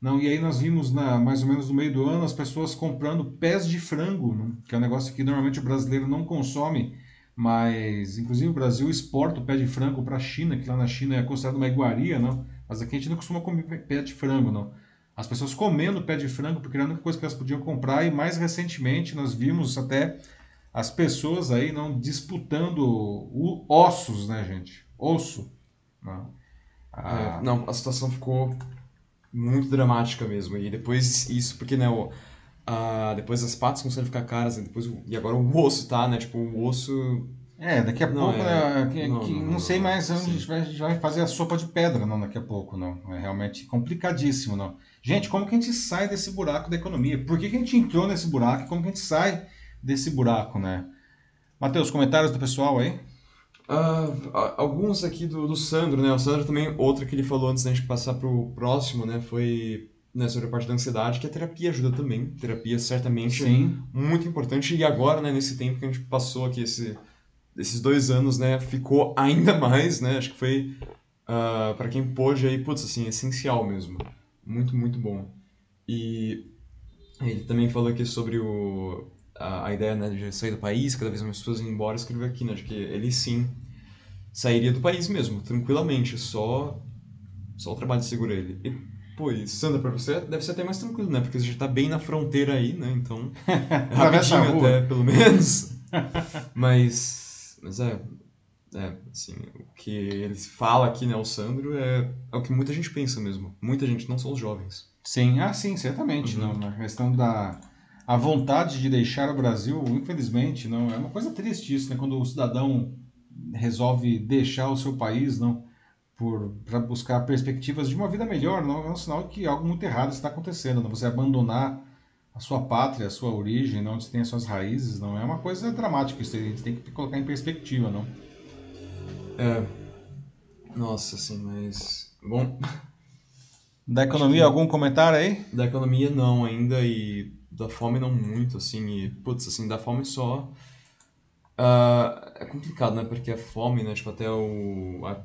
não. E aí nós vimos na mais ou menos no meio do ano as pessoas comprando pés de frango, não? que é um negócio que normalmente o brasileiro não consome, mas inclusive o Brasil exporta o pé de frango para a China, que lá na China é considerado uma iguaria, não. Mas aqui a gente não costuma comer pé de frango, não as pessoas comendo pé de frango, porque era a única coisa que elas podiam comprar, e mais recentemente nós vimos até as pessoas aí não disputando o, ossos, né, gente? Osso. Não. Né? Ah. É, não, a situação ficou muito dramática mesmo. E depois isso, porque, né, o, a, depois as patas começaram a ficar caras, e, depois, e agora o osso, tá, né? Tipo, o osso é, daqui a não, pouco, é... né, que, não, que, não, não, sei mais onde a gente, vai, a gente vai fazer a sopa de pedra, não, daqui a pouco, não. É realmente complicadíssimo, não. Gente, como que a gente sai desse buraco da economia? Por que, que a gente entrou nesse buraco? Como que a gente sai desse buraco, né? Matheus, comentários do pessoal aí? Uh, alguns aqui do, do Sandro, né? O Sandro também, outra que ele falou antes da gente passar pro próximo, né? Foi né, sobre a parte da ansiedade, que a terapia ajuda também. Terapia certamente Sim. muito importante. E agora, né, nesse tempo que a gente passou aqui, esse desses dois anos, né, ficou ainda mais, né? Acho que foi uh, ah, para quem pôde aí, putz, assim, essencial mesmo. Muito, muito bom. E ele também falou aqui sobre o, a, a ideia né, de sair do país, cada vez mais pessoas indo embora, escreveu aqui, né, de que ele sim sairia do país mesmo, tranquilamente, só só o trabalho segura ele. E, pô, e Sandra, pra você deve ser até mais tranquilo, né? Porque você já tá bem na fronteira aí, né? Então, é rapidinho até, pelo menos. Mas mas é, é, assim, o que ele fala aqui, né, o Sandro, é, é o que muita gente pensa mesmo. Muita gente, não só os jovens. Sim, ah, sim, certamente. Uhum. Não, a questão da a vontade de deixar o Brasil, infelizmente, não é uma coisa triste isso, né? Quando o cidadão resolve deixar o seu país, não para buscar perspectivas de uma vida melhor, não é um sinal que algo muito errado está acontecendo. Não? Você abandonar a sua pátria, a sua origem, onde você tem as suas raízes, não é uma coisa dramática. Isso a gente tem que colocar em perspectiva, não? É. Nossa, assim, mas. Bom. Da economia, algum comentário aí? Da economia, não, ainda, e da fome, não muito, assim, e, putz, assim, da fome só. Uh, é complicado, né? Porque a fome, né? Tipo, até o. A,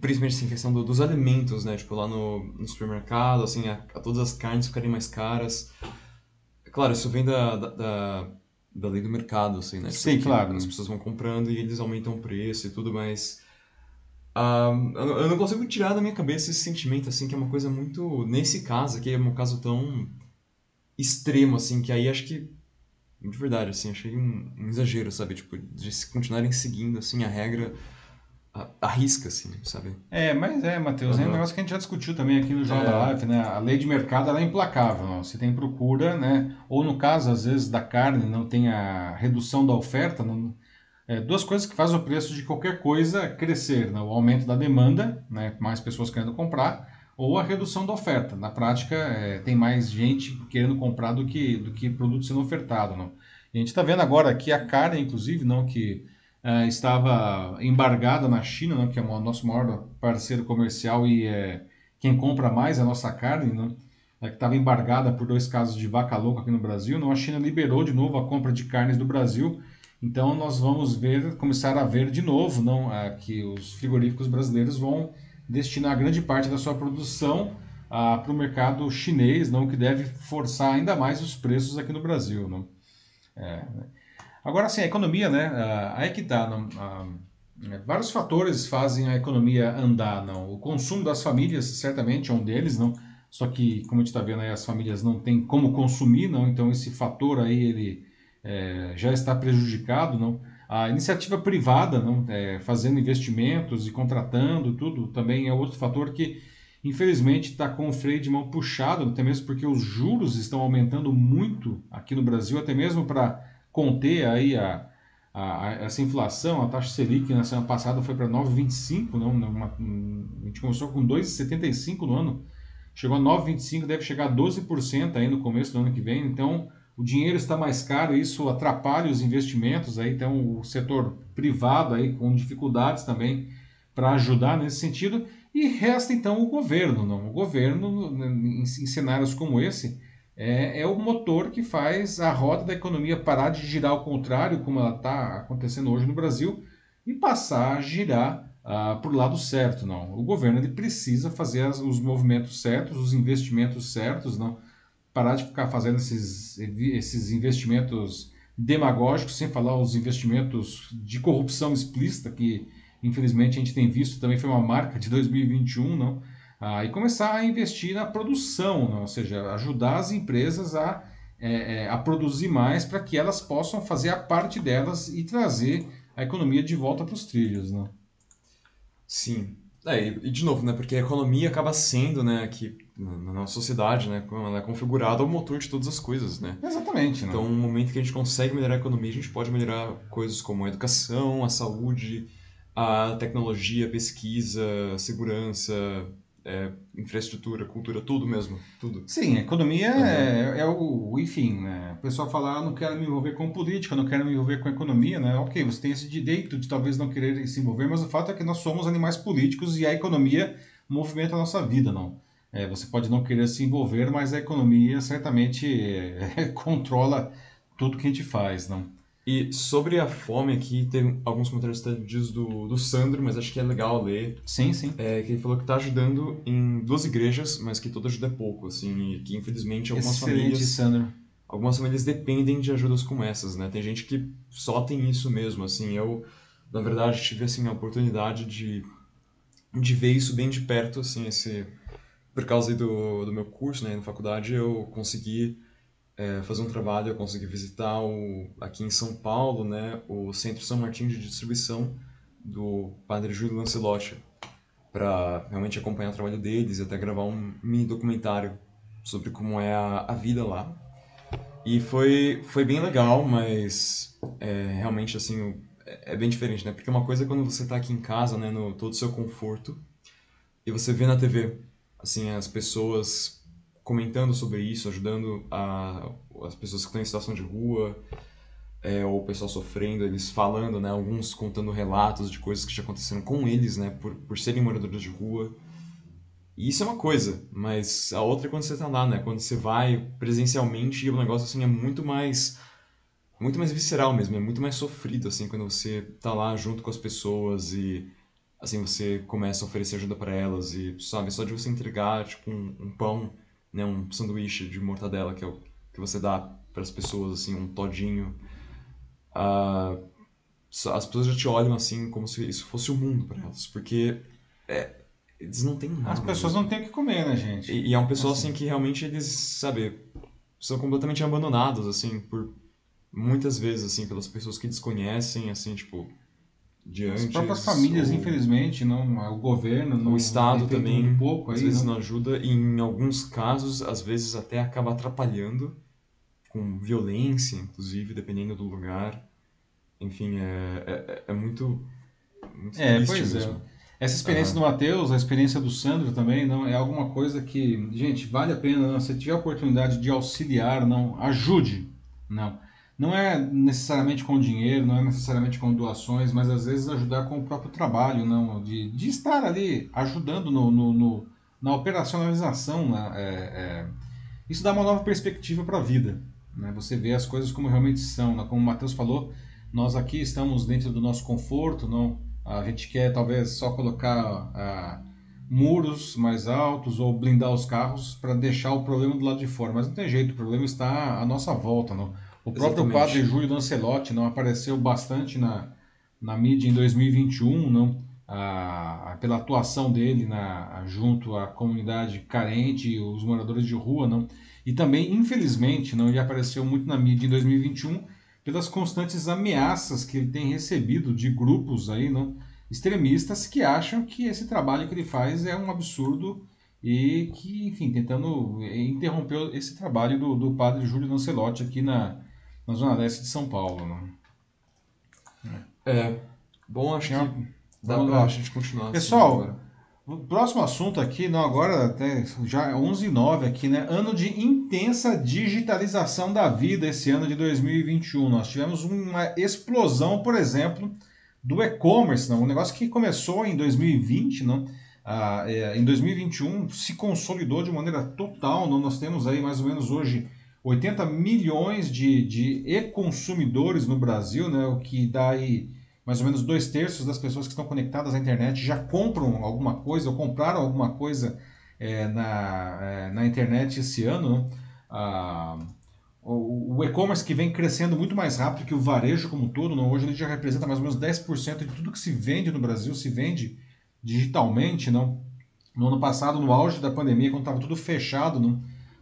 principalmente assim, questão do, dos alimentos, né? Tipo, lá no, no supermercado, assim, a, a todas as carnes ficarem mais caras. Claro, isso vem da, da, da, da lei do mercado, assim, né? Sim, Porque claro. As pessoas vão comprando e eles aumentam o preço e tudo, mas Uh, eu não consigo tirar da minha cabeça esse sentimento, assim, que é uma coisa muito. Nesse caso aqui, é um caso tão extremo, assim, que aí acho que. De verdade, assim, achei um, um exagero, sabe? Tipo, de se continuarem seguindo, assim, a regra arrisca, assim, sabe? É, mas é, Matheus, é um negócio que a gente já discutiu também aqui no Jornal é. da Live, né? A lei de mercado, é implacável, não? Você tem procura, né? Ou no caso, às vezes, da carne, não tem a redução da oferta, não é, duas coisas que fazem o preço de qualquer coisa crescer, né? o aumento da demanda, né? mais pessoas querendo comprar, ou a redução da oferta. Na prática, é, tem mais gente querendo comprar do que, do que produto sendo ofertado. Não? E a gente está vendo agora que a carne, inclusive, não que é, estava embargada na China, não, que é o nosso maior parceiro comercial e é, quem compra mais a nossa carne, não? É, que estava embargada por dois casos de vaca louca aqui no Brasil. Não, a China liberou de novo a compra de carnes do Brasil então nós vamos ver, começar a ver de novo, não, é, que os frigoríficos brasileiros vão destinar grande parte da sua produção ah, para o mercado chinês, não que deve forçar ainda mais os preços aqui no Brasil, não. É, agora sim, a economia, né? Ah, aí que tá, não, ah, é, vários fatores fazem a economia andar, não. O consumo das famílias certamente é um deles, não. Só que, como a gente está vendo aí, as famílias não têm como consumir, não. Então esse fator aí ele é, já está prejudicado, não? A iniciativa privada, não, é, fazendo investimentos e contratando tudo, também é outro fator que, infelizmente, está com o freio de mão puxado, até mesmo porque os juros estão aumentando muito aqui no Brasil, até mesmo para conter aí a, a, a, essa inflação. A taxa Selic na semana passada foi para 9,25, não, uma, a gente começou com 2,75 no ano, chegou a 9,25, deve chegar a 12% aí no começo do ano que vem, então o dinheiro está mais caro, isso atrapalha os investimentos, aí então o setor privado aí com dificuldades também para ajudar nesse sentido, e resta então o governo, não? O governo em, em cenários como esse é, é, o motor que faz a roda da economia parar de girar ao contrário, como ela está acontecendo hoje no Brasil, e passar a girar uh, para o lado certo, não? O governo ele precisa fazer as, os movimentos certos, os investimentos certos, não? parar de ficar fazendo esses, esses investimentos demagógicos, sem falar os investimentos de corrupção explícita, que infelizmente a gente tem visto também foi uma marca de 2021, não? Ah, e começar a investir na produção, não? ou seja, ajudar as empresas a, é, é, a produzir mais para que elas possam fazer a parte delas e trazer a economia de volta para os trilhos. Não? Sim, é, e, de novo, né, porque a economia acaba sendo, né, que na nossa sociedade, né, como ela é configurada, o motor de todas as coisas, né? Exatamente. Então, no momento que a gente consegue melhorar a economia, a gente pode melhorar coisas como a educação, a saúde, a tecnologia, a pesquisa, a segurança, é, infraestrutura, cultura, tudo mesmo, tudo. Sim, economia uhum. é, é, o, enfim, né? O pessoal fala, ah, não quero me envolver com política, não quero me envolver com economia, né? Ok, você tem esse direito de talvez não querer se envolver, mas o fato é que nós somos animais políticos e a economia movimenta a nossa vida, não? É, você pode não querer se envolver, mas a economia certamente é, controla tudo que a gente faz, não? E sobre a fome aqui, tem alguns comentários diz do, do Sandro, mas acho que é legal ler. Sim, sim. É, que ele falou que está ajudando em duas igrejas, mas que toda ajuda é pouco, assim, e que infelizmente algumas Excelente, famílias... Sandro. Algumas famílias dependem de ajudas como essas, né? Tem gente que só tem isso mesmo, assim, eu, na verdade, tive, assim, a oportunidade de, de ver isso bem de perto, assim, esse... Por causa do, do meu curso, né, na faculdade, eu consegui é, fazer um trabalho, eu consegui visitar o, aqui em São Paulo, né, o Centro São Martinho de Distribuição do Padre Júlio Lancelotti, para realmente acompanhar o trabalho deles e até gravar um mini documentário sobre como é a, a vida lá. E foi, foi bem legal, mas é, realmente assim é, é bem diferente, né? Porque uma coisa é quando você está aqui em casa, né, no todo o seu conforto, e você vê na TV, assim, as pessoas comentando sobre isso, ajudando a, as pessoas que estão em situação de rua, é, ou o pessoal sofrendo, eles falando, né? Alguns contando relatos de coisas que já aconteceram com eles, né? Por, por serem moradores de rua. E isso é uma coisa, mas a outra é quando você tá lá, né? Quando você vai presencialmente e o negócio, assim, é muito mais... Muito mais visceral mesmo, é muito mais sofrido, assim, quando você tá lá junto com as pessoas e, assim, você começa a oferecer ajuda para elas e, sabe, só de você entregar, tipo, um, um pão, né? Um sanduíche de mortadela, que é o que você dá para as pessoas, assim, um todinho uh, as pessoas já te olham assim como se isso fosse o mundo para elas, porque é, eles não têm nada. As pessoas não têm o que comer, né, gente? E, e é um pessoal assim. assim que realmente eles, sabe, são completamente abandonados assim por muitas vezes assim pelas pessoas que desconhecem, assim, tipo, de As próprias famílias, ou... infelizmente, não, o governo, não, o estado também, um pouco às aí, vezes não... não ajuda e em alguns casos, às vezes até acaba atrapalhando com violência, inclusive, dependendo do lugar. Enfim, é, é, é muito, muito É, pois é. mesmo. é. Essa experiência uhum. do Matheus, a experiência do Sandro também, não é alguma coisa que, gente, vale a pena, não, se tiver a oportunidade de auxiliar, não, ajude, não. Não é necessariamente com dinheiro, não é necessariamente com doações, mas às vezes ajudar com o próprio trabalho, não, de, de estar ali ajudando no, no, no na operacionalização, né? é, é, isso dá uma nova perspectiva para a vida, né? Você vê as coisas como realmente são, né? como o Matheus falou, nós aqui estamos dentro do nosso conforto, não? A gente quer talvez só colocar ah, muros mais altos ou blindar os carros para deixar o problema do lado de fora, mas não tem jeito, o problema está à nossa volta, não? O próprio Exatamente. padre Júlio Lancelotti não apareceu bastante na, na mídia em 2021, não? Ah, pela atuação dele na, junto à comunidade carente, os moradores de rua, não? E também, infelizmente, não ele apareceu muito na mídia em 2021 pelas constantes ameaças que ele tem recebido de grupos aí, não, extremistas que acham que esse trabalho que ele faz é um absurdo e que, enfim, tentando interromper esse trabalho do, do padre Júlio Lancelotti aqui na, na Zona Leste de São Paulo. Não? É, bom, acho que dá pra a gente continuar. Assim Pessoal, assim o próximo assunto aqui, não agora até já 11 e 9 aqui, né? Ano de intensa digitalização da vida esse ano de 2021. Nós tivemos uma explosão, por exemplo, do e-commerce, não? Um negócio que começou em 2020, não? Ah, é, em 2021 se consolidou de maneira total. Não? Nós temos aí mais ou menos hoje 80 milhões de, de e-consumidores no Brasil, né? O que dá aí mais ou menos dois terços das pessoas que estão conectadas à internet já compram alguma coisa ou compraram alguma coisa é, na, é, na internet esse ano. Né? Ah, o, o e-commerce que vem crescendo muito mais rápido que o varejo como um todo, não? hoje ele já representa mais ou menos 10% de tudo que se vende no Brasil, se vende digitalmente. Não? No ano passado, no auge da pandemia, quando estava tudo fechado, não?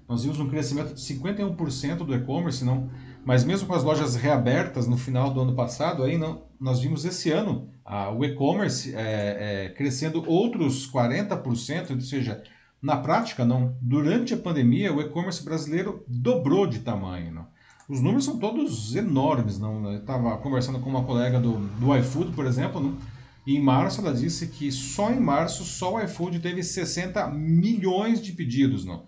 Nós vimos um crescimento de 51% do e-commerce, não? mas mesmo com as lojas reabertas no final do ano passado, aí não, nós vimos esse ano a, o e-commerce é, é, crescendo outros 40%, ou seja, na prática, não, durante a pandemia, o e-commerce brasileiro dobrou de tamanho. Não. Os números são todos enormes. Não. Eu estava conversando com uma colega do, do iFood, por exemplo, não, e em março ela disse que só em março só o iFood teve 60 milhões de pedidos. Não.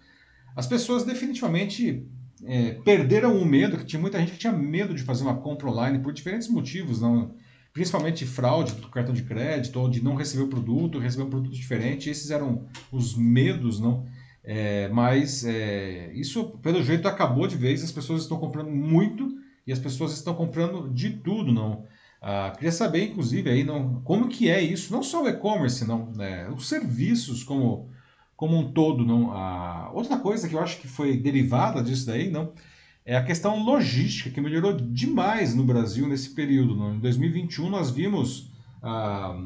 As pessoas definitivamente é, perderam o medo, que tinha muita gente que tinha medo de fazer uma compra online por diferentes motivos, não, principalmente fraude do cartão de crédito ou de não receber o produto, receber um produto diferente. Esses eram os medos, não? É, mas é, isso, pelo jeito, acabou de vez. As pessoas estão comprando muito e as pessoas estão comprando de tudo, não? Ah, queria saber, inclusive, aí, não, como que é isso? Não só o e-commerce, não, né? os serviços como como um todo. Não, a... Outra coisa que eu acho que foi derivada disso daí não, é a questão logística, que melhorou demais no Brasil nesse período. Não? Em 2021 nós vimos, ah,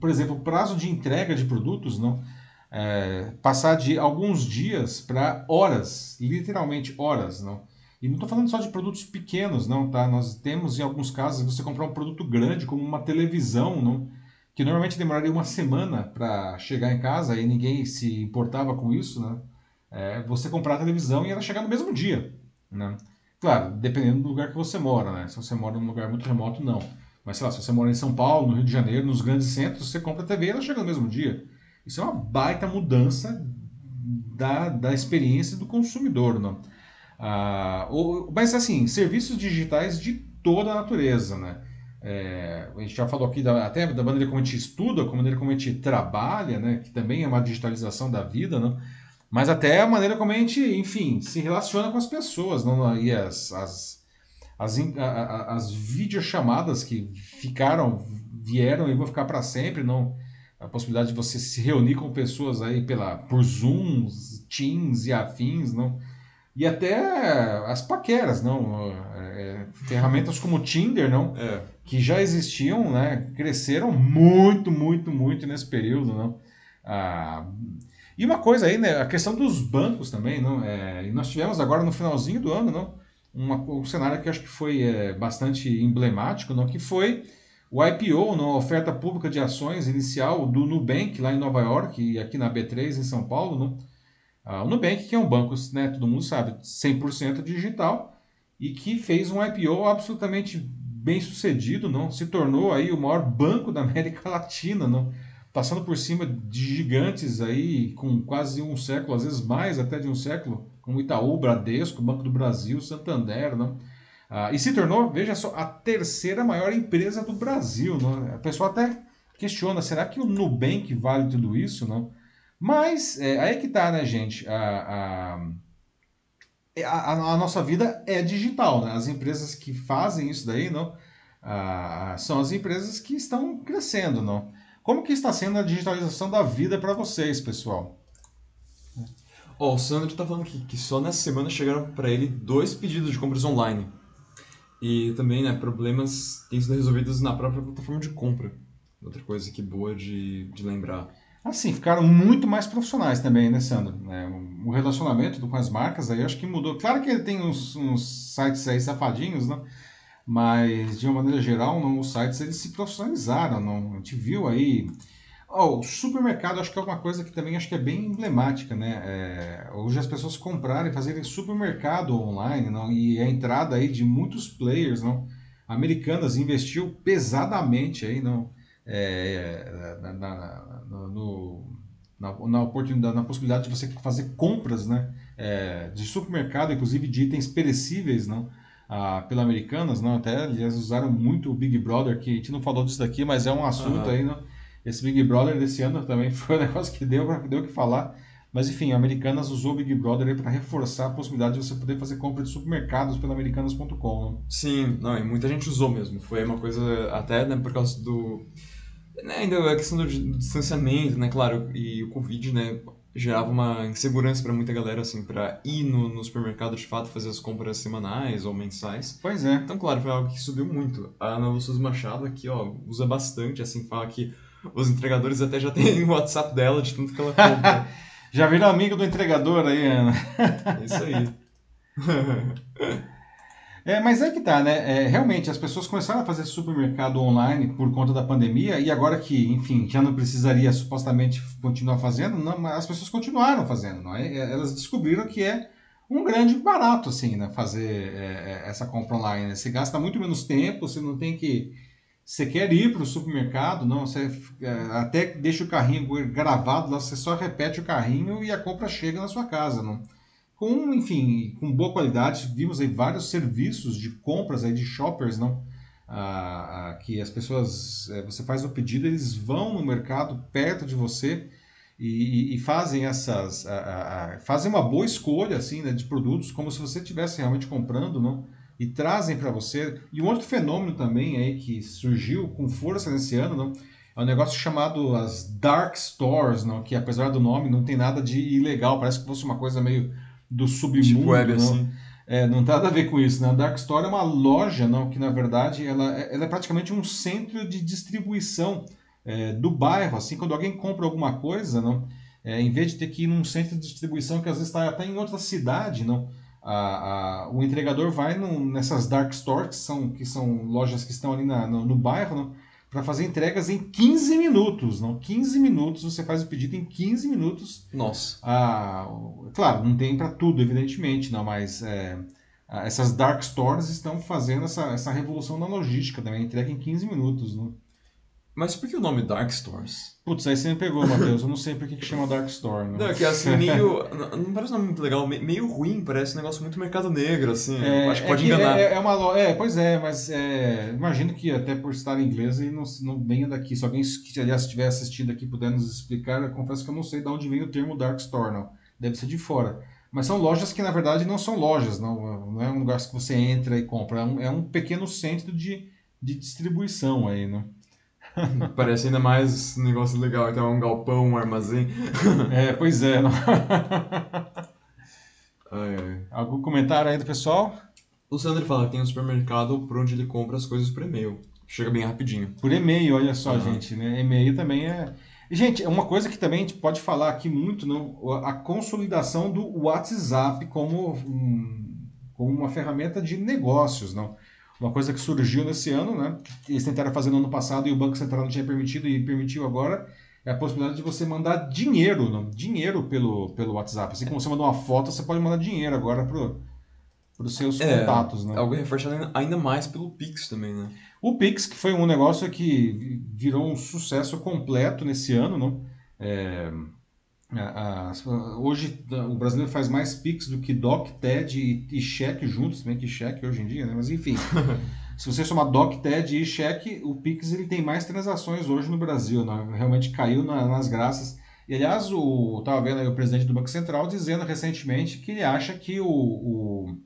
por exemplo, o prazo de entrega de produtos não, é, passar de alguns dias para horas, literalmente horas. Não? E não estou falando só de produtos pequenos, não, tá? Nós temos, em alguns casos, você comprar um produto grande, como uma televisão, não? Que normalmente demoraria uma semana para chegar em casa e ninguém se importava com isso, né? É, você comprar a televisão e ela chegar no mesmo dia, né? Claro, dependendo do lugar que você mora, né? Se você mora em um lugar muito remoto, não. Mas sei lá, se você mora em São Paulo, no Rio de Janeiro, nos grandes centros, você compra a TV e ela chega no mesmo dia. Isso é uma baita mudança da, da experiência do consumidor. Não? Ah, ou, mas assim, serviços digitais de toda a natureza. Né? É, a gente já falou aqui da, até da maneira como a gente estuda, como a maneira como a gente trabalha, né? que também é uma digitalização da vida, né? mas até a maneira como a gente, enfim, se relaciona com as pessoas. Não? E as, as, as, as videochamadas que ficaram, vieram e vão ficar para sempre, não a possibilidade de você se reunir com pessoas aí pela, por Zoom, Teams e afins, não? E até as paqueras, não? É, ferramentas como o Tinder, não? É. Que já existiam, né? Cresceram muito, muito, muito nesse período, não? Ah, e uma coisa aí, né? A questão dos bancos também, não? É, e nós tivemos agora no finalzinho do ano, não? Uma, um cenário que acho que foi é, bastante emblemático, não? Que foi o IPO, na oferta pública de ações inicial do Nubank, lá em Nova York, e aqui na B3 em São Paulo, né? Ah, o Nubank, que é um banco, né, todo mundo sabe, 100% digital, e que fez um IPO absolutamente bem sucedido, não? se tornou aí o maior banco da América Latina, não? passando por cima de gigantes aí com quase um século, às vezes mais até de um século, como Itaú, Bradesco, Banco do Brasil, Santander, não? Ah, e se tornou, veja só, a terceira maior empresa do Brasil. Não? A pessoa até questiona, será que o Nubank vale tudo isso? Não? Mas é, aí que tá, né, gente? A, a, é, a, a, nossa vida é digital, né? As empresas que fazem isso daí, não? Ah, são as empresas que estão crescendo, não? Como que está sendo a digitalização da vida para vocês, pessoal? oh, o Sandro está falando que, que só nessa semana chegaram para ele dois pedidos de compras online. E também, né, problemas têm sido resolvidos na própria plataforma de compra. Outra coisa que boa de, de lembrar. Assim, ficaram muito mais profissionais também, né, Sandro? É, o relacionamento com as marcas aí acho que mudou. Claro que tem uns, uns sites aí safadinhos, né? Mas, de uma maneira geral, não, os sites eles se profissionalizaram. Não? A gente viu aí Oh, o supermercado acho que é uma coisa que também acho que é bem emblemática, né? É, hoje as pessoas comprarem, fazerem supermercado online, não? E a entrada aí de muitos players, não? Americanas investiu pesadamente aí, não? É, na, na, no, na, na, oportunidade, na possibilidade de você fazer compras, né? É, de supermercado, inclusive de itens perecíveis, não? Ah, pela Americanas, não? Até eles usaram muito o Big Brother, que a gente não falou disso daqui, mas é um assunto uhum. aí, não? Esse Big Brother desse ano também foi um negócio que deu deu que falar. Mas enfim, a Americanas usou o Big Brother para reforçar a possibilidade de você poder fazer compra de supermercados pela americanas.com. Sim, não, e muita gente usou mesmo. Foi uma coisa até né, por causa do né, ainda a questão do, do, distanciamento, né, claro, e o Covid, né, gerava uma insegurança para muita galera, assim, para ir no, no, supermercado de fato fazer as compras semanais ou mensais. Pois é. Então, claro, foi algo que subiu muito. A Ana Lúcia Machado aqui, ó, usa bastante, assim, fala que os entregadores até já têm o WhatsApp dela de tanto que ela compra. já virou amigo do entregador aí, Ana. É isso aí. É, mas é que tá, né? É, realmente, as pessoas começaram a fazer supermercado online por conta da pandemia e agora que, enfim, já não precisaria supostamente continuar fazendo, não, as pessoas continuaram fazendo, não é? Elas descobriram que é um grande barato, assim, né? Fazer é, é essa compra online. Né? Você gasta muito menos tempo, você não tem que você quer ir para o supermercado, não, você é, até deixa o carrinho gravado lá, você só repete o carrinho e a compra chega na sua casa, não? Com, enfim, com boa qualidade, vimos aí vários serviços de compras aí de shoppers, não? Ah, ah, que as pessoas, é, você faz o pedido, eles vão no mercado perto de você e, e fazem essas, ah, fazem uma boa escolha assim, né, de produtos, como se você estivesse realmente comprando, não? e trazem para você. E um outro fenômeno também aí que surgiu com força nesse ano, não? é um negócio chamado as dark stores, não? que apesar do nome não tem nada de ilegal, parece que fosse uma coisa meio do submundo, tipo web, não? Assim. É, não tem nada a ver com isso, né? A Dark Store é uma loja, não, que na verdade ela, é, ela é praticamente um centro de distribuição é, do bairro. Assim, quando alguém compra alguma coisa, não, é, em vez de ter que ir num centro de distribuição que às vezes está até em outra cidade, não, a, a, o entregador vai no, nessas dark stores, que são, que são lojas que estão ali na, no, no bairro, para fazer entregas em 15 minutos. Não? 15 minutos, você faz o pedido em 15 minutos. Nossa. Ah, claro, não tem para tudo, evidentemente, não, mas é, essas dark stores estão fazendo essa, essa revolução na logística também, entrega em 15 minutos. Não? Mas por que o nome Dark Stores? Putz, aí você me pegou, Matheus. Eu não sei por que, que chama Dark Store. Né? Não, é que assim, meio. não- parece um nome muito legal, me- meio ruim, parece um negócio muito mercado negro, assim. É, acho que é pode enganar. É, é uma lo- é, pois é, mas é, imagino que até por estar em inglês ele não, não venha daqui. Se alguém que, aliás, estiver assistindo aqui puder nos explicar, eu confesso que eu não sei de onde vem o termo Dark Store, não. Deve ser de fora. Mas são lojas que, na verdade, não são lojas, não, não é um lugar que você entra e compra. É um, é um pequeno centro de, de distribuição aí, né? Parece ainda mais um negócio legal, então é um galpão, um armazém. É, pois é. Ai, ai. Algum comentário aí do pessoal? O Sandro fala que tem um supermercado por onde ele compra as coisas por e-mail. Chega bem rapidinho. Por e-mail, olha só, Aham. gente, né? E-mail também é. Gente, é uma coisa que também a gente pode falar aqui muito, não? a consolidação do WhatsApp como, um- como uma ferramenta de negócios, não? Uma coisa que surgiu nesse ano, né? Que eles tentaram fazer no ano passado e o Banco Central não tinha permitido e permitiu agora, é a possibilidade de você mandar dinheiro, não? Dinheiro pelo, pelo WhatsApp. Assim como você manda uma foto, você pode mandar dinheiro agora pro, os seus É, contatos, né? Algo reforçado ainda- mais pelo Pix também, né? O Pix, que foi um negócio que virou um sucesso completo nesse ano, não? É, a- a- hoje o brasileiro faz mais Pix do que DOC, TED e, e cheque juntos, bem que cheque hoje em dia, né? Mas enfim, se você somar DOC, TED e cheque, o Pix ele tem mais transações hoje no Brasil, né? Realmente caiu na- nas graças. E aliás, o, eu tava vendo aí o presidente do Banco Central dizendo recentemente que ele acha que o, o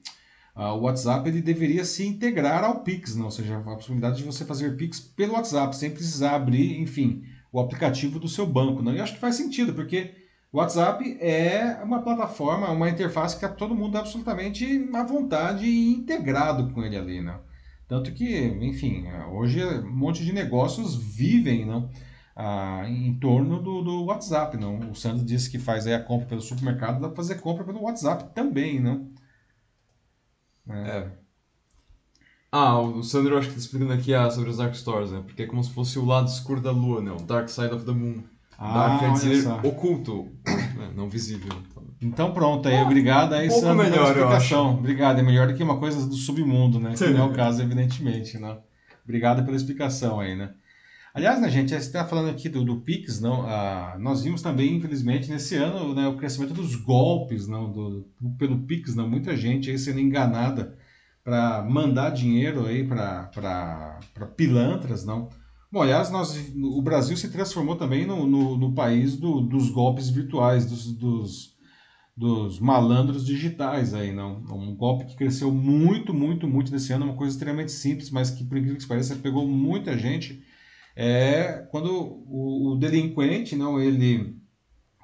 ah, o WhatsApp ele deveria se integrar ao Pix, não? ou seja, a possibilidade de você fazer Pix pelo WhatsApp, sem precisar abrir, enfim, o aplicativo do seu banco. Não? E eu acho que faz sentido, porque o WhatsApp é uma plataforma, uma interface que tá todo mundo absolutamente à vontade e integrado com ele ali. Não? Tanto que, enfim, hoje um monte de negócios vivem não? Ah, em torno do, do WhatsApp. Não? O Sandro disse que faz a compra pelo supermercado, dá para fazer compra pelo WhatsApp também. Não? É. Ah, o Sandro acho que tá explicando aqui ah, sobre os Dark Stores, né? Porque é como se fosse o lado escuro da lua, né? O Dark Side of the Moon. Dark quer dizer oculto, né? não visível. Então pronto, aí, obrigado aí, um pela melhor, explicação. Obrigado, é melhor do que uma coisa do submundo, né? Que não é o caso, evidentemente, né? Obrigado pela explicação aí, né? Aliás, né, gente, você está falando aqui do, do Pix, não? Ah, nós vimos também, infelizmente, nesse ano, né, o crescimento dos golpes, não? Do, pelo Pix, não? Muita gente aí sendo enganada para mandar dinheiro aí para pilantras, não? Bom, aliás, nós, o Brasil se transformou também no, no, no país do- dos golpes virtuais, dos, dos, dos malandros digitais aí, não? Um golpe que cresceu muito, muito, muito nesse ano, uma coisa extremamente simples, mas que, por incrível que pareça, pegou muita gente. É quando o, o delinquente, não, ele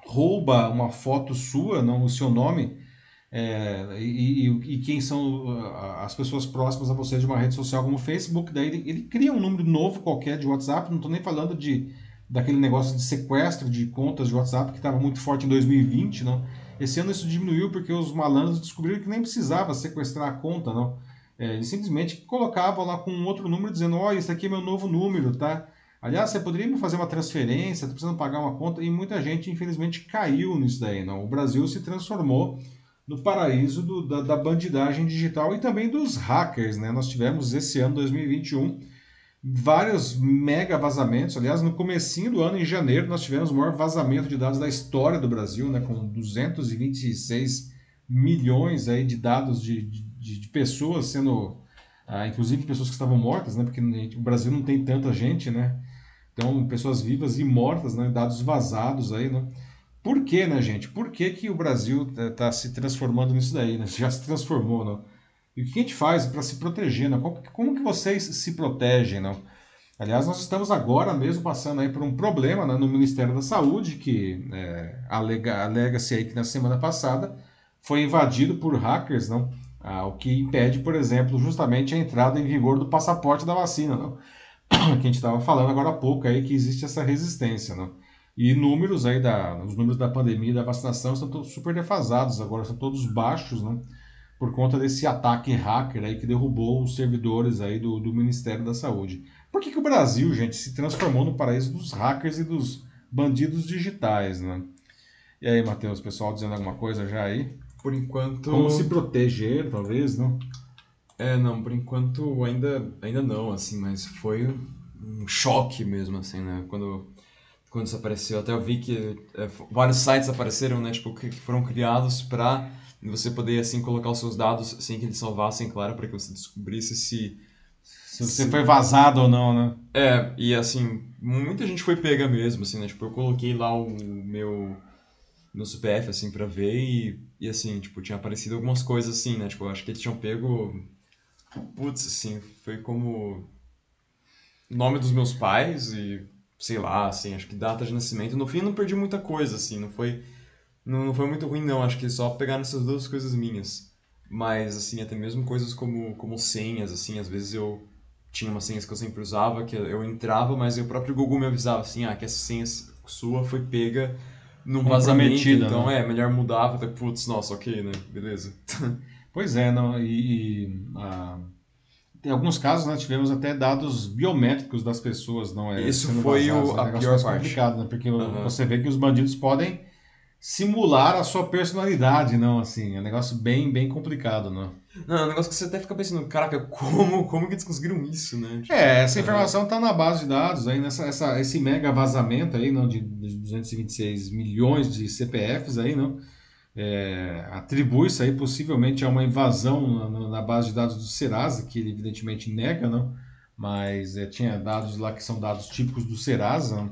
rouba uma foto sua, não, o seu nome, é, e, e- e quem são uh, as pessoas próximas a você de uma rede social como o Facebook, daí ele, ele cria um número novo qualquer de WhatsApp, não estou nem falando de daquele negócio de sequestro de contas de WhatsApp que estava muito forte em 2020, não. Esse ano isso diminuiu porque os malandros descobriram que nem precisava sequestrar a conta, não. É, eles simplesmente colocavam lá com um outro número dizendo, ó, esse aqui é meu novo número, tá? Aliás, você poderia me fazer uma transferência, tá precisando pagar uma conta, e muita gente, infelizmente, caiu nisso daí, não. O Brasil se transformou no paraíso do- da, da bandidagem digital e também dos hackers, né? Nós tivemos esse ano, 2021, vários mega vazamentos. Aliás, no comecinho do ano, em janeiro, nós tivemos o maior vazamento de dados da história do Brasil, né? Com 226 milhões aí de dados de, de, de pessoas sendo, ah, inclusive pessoas que estavam mortas, né? Porque o Brasil não tem tanta gente, né? Então, pessoas vivas e mortas, né? Dados vazados aí, né? Por que, né, gente? Por que, que o Brasil está se transformando nisso daí, né? Já se transformou, né? E o que a gente faz para se proteger, né? Como, como que vocês se protegem, não? Aliás, nós estamos agora mesmo passando aí por um problema né, no Ministério da Saúde, que é, alega- alega-se aí que na semana passada foi invadido por hackers, não? Ah, o que impede, por exemplo, justamente a entrada em vigor do passaporte da vacina, não? Que a gente estava falando agora há pouco aí que existe essa resistência, não? E números aí da, os números da pandemia e da vacinação estão todos super defasados agora, são todos baixos, né? Por conta desse ataque hacker aí que derrubou os servidores aí do, do Ministério da Saúde. Por que, que o Brasil, gente, se transformou no paraíso dos hackers e dos bandidos digitais, né? E aí, Matheus, pessoal dizendo alguma coisa já aí? Por enquanto. Como se proteger, talvez, não? É, não, por enquanto ainda, ainda não, assim, mas foi, um choque mesmo, assim, né? Quando, quando isso apareceu. Até eu vi que é, vários sites apareceram, né? Tipo, que foram criados para você poder, assim, colocar os seus dados sem que eles salvassem, claro, para que você descobrisse se... Se você foi vazado ou não, né? É, e assim, muita gente foi pega mesmo, assim, né? Tipo, eu coloquei lá o meu no CPF, assim, pra ver e, e assim, tipo, tinha aparecido algumas coisas assim, né? Tipo, eu acho que eles tinham pego. Putz, assim, foi como. Nome dos meus pais e sei lá, assim, acho que data de nascimento. No fim, eu não perdi muita coisa, assim, não foi. Não, não foi muito ruim, não. Acho que só pegaram essas duas coisas minhas. Mas, assim, até mesmo coisas como, como senhas, assim, às vezes eu tinha umas senhas que eu sempre usava, que eu entrava, mas o próprio Google me avisava, assim, ah, que essa senha sua foi pega num vazamento, então né? é, melhor mudar, até, putz, nossa, ok, né, beleza. pois é, não, e, e ah, em alguns casos nós né, tivemos até dados biométricos das pessoas, não é? Isso foi vazados, o, é a pior parte. complicado, né, porque uhum. você vê que os bandidos podem simular a sua personalidade, não, assim, é um negócio bem, bem complicado, não. Não, é um negócio que você até fica pensando, caraca, como, como que eles conseguiram isso, né? Tipo, é, essa informação está na base de dados aí, nessa, essa, esse mega vazamento aí, não, de 226 milhões de CPFs aí, não? É, atribui-se aí possivelmente a uma invasão na, na, base de dados do Serasa, que ele evidentemente nega, não? Mas é, tinha dados lá que são dados típicos do Serasa.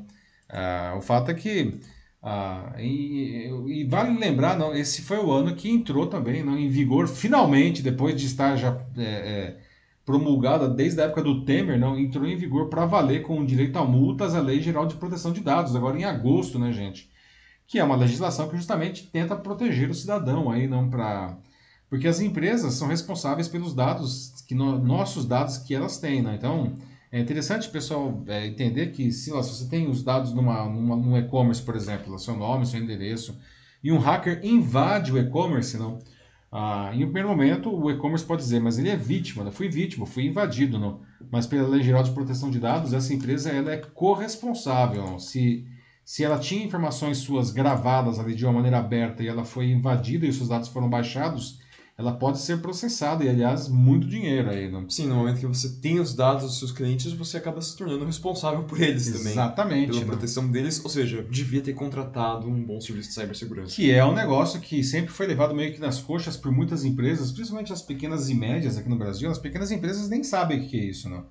Ah, o fato é que ah, e, e, vale lembrar, não, esse foi o ano que entrou também não, em vigor, finalmente, depois de estar já é, é, promulgada desde a época do Temer, não, entrou em vigor para valer com direito a multas a Lei Geral de Proteção de Dados, agora em agosto, né, gente? Que é uma legislação que justamente tenta proteger o cidadão aí, não para. Porque as empresas são responsáveis pelos dados, que no, nossos dados que elas têm, né? Então é interessante o pessoal é, entender que se, lá, se, você tem os dados numa, numa, num e-commerce, por exemplo, seu nome, seu endereço, e um hacker invade o e-commerce, não? Ah, em um primeiro momento, o e-commerce pode dizer, mas ele é vítima, não fui vítima, fui invadido, não? Mas pela Lei Geral de Proteção de Dados, essa empresa ela é corresponsável. Não? Se, se ela tinha informações suas gravadas ali de uma maneira aberta e ela foi invadida e os seus dados foram baixados, ela pode ser processada e, aliás, muito dinheiro aí. Não? Sim, no momento que você tem os dados dos seus clientes, você acaba se tornando responsável por eles Exatamente, também. Exatamente. Pela proteção deles, ou seja, devia ter contratado um bom serviço de cibersegurança. Que é um negócio que sempre foi levado meio que nas coxas por muitas empresas, principalmente as pequenas e médias aqui no Brasil. As pequenas empresas nem sabem o que é isso, não.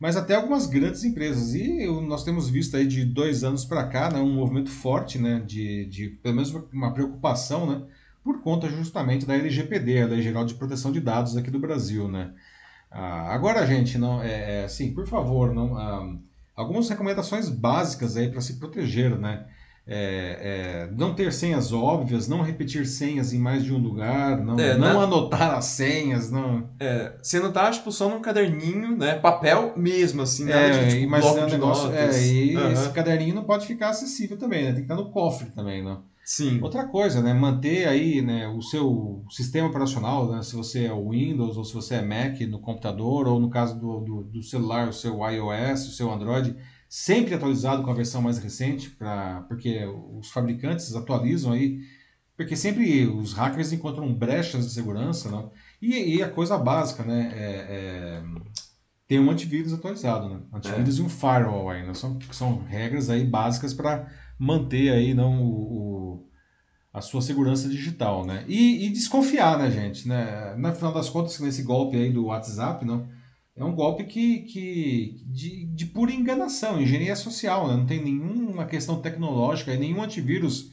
Mas até algumas grandes empresas. E nós temos visto aí de dois anos para cá né, um movimento forte, né, de, de pelo menos uma preocupação, né, por conta justamente da LGPD, a Lei Geral de Proteção de Dados aqui do Brasil, né? Ah, agora, gente, não é, é assim, por favor, não ah, algumas recomendações básicas aí para se proteger, né? É, é, não ter senhas óbvias, não repetir senhas em mais de um lugar, não, é, não na... anotar as senhas, não. É, se anotar tipo só num caderninho, né, papel mesmo assim, né? É, de, tipo, bloco é negócio, é, e uhum. esse caderninho não pode ficar acessível também, né? Tem que estar no cofre também, não. Sim. Outra coisa, né? Manter aí né, o seu sistema operacional, né, se você é Windows ou se você é Mac no computador, ou no caso do, do, do celular, o seu iOS, o seu Android, sempre atualizado com a versão mais recente, pra, porque os fabricantes atualizam aí, porque sempre os hackers encontram brechas de segurança, né? E, e a coisa básica, né? É, é, ter um antivírus atualizado, né? Antivírus é. e um firewall ainda. São, são regras aí básicas para manter aí não o, o, a sua segurança digital, né? E, e, desconfiar, né, gente? Né? No final das contas, nesse golpe aí do WhatsApp, não, é um golpe que, que de, de pura enganação, engenharia social, né? Não tem nenhuma questão tecnológica e nenhum antivírus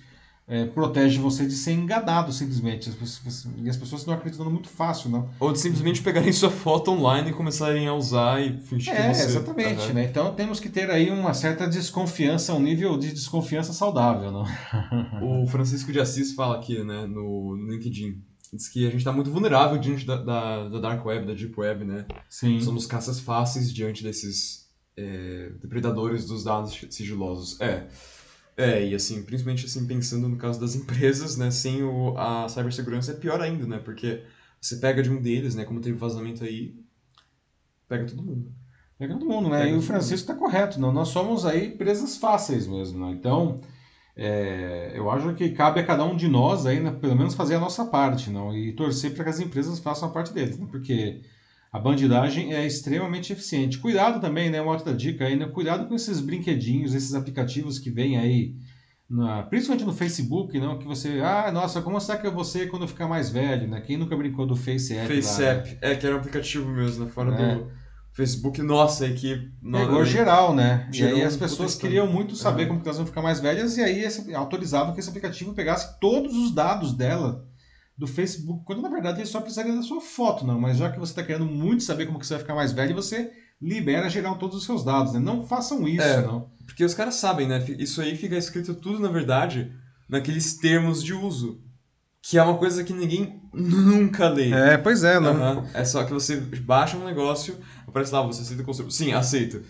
é, protege você de ser enganado simplesmente. As pessoas, e as pessoas estão acreditando muito fácil, não? Ou de simplesmente pegarem sua foto online e começarem a usar e fingir é, que você... exatamente, né? Então temos que ter aí uma certa desconfiança, um nível de desconfiança saudável, não? o Francisco de Assis fala aqui, né, no LinkedIn. Diz que a gente está muito vulnerável diante da, da, da, Dark Web, da Deep Web, né? Sim. Somos caças fáceis diante desses é, depredadores dos dados sigilosos. É, é, e assim, principalmente assim, pensando no caso das empresas, né, sem o, a cibersegurança é pior ainda, né, porque você pega de um deles, né, como teve vazamento aí, pega todo mundo. Pega todo mundo, né, pega e o Francisco está correto, não, nós somos aí presas fáceis mesmo, né, então é, eu acho que cabe a cada um de nós aí, né, pelo menos fazer a nossa parte, não, e torcer para que as empresas façam a parte deles, né, porque a bandidagem é extremamente eficiente. Cuidado também, né? Uma outra dica aí, né? Cuidado com esses brinquedinhos, esses aplicativos que vêm aí, na, principalmente no Facebook, não? Que você, ah, nossa, como será que eu vou ser quando eu ficar mais velho, né? Quem nunca brincou do Face App? Face lá, App, né? é, que era um aplicativo mesmo, né? Fora É. do Facebook. Nossa, é que... Pegou geral, né? E aí as pessoas queriam muito saber Aham. como que elas vão ficar mais velhas e aí autorizavam que esse aplicativo pegasse todos os dados dela do Facebook, quando na verdade ele só precisaria da sua foto, não. Mas já que você está querendo muito saber como que você vai ficar mais velho, você libera geral todos os seus dados, né? Não façam isso, É. não. Porque os caras sabem, né? Isso aí fica escrito tudo, na verdade, naqueles termos de uso. Que é uma coisa que ninguém nunca lê. É, pois é, Aham. É só que você baixa um negócio, aparece lá, você aceita construir. Sim, aceito.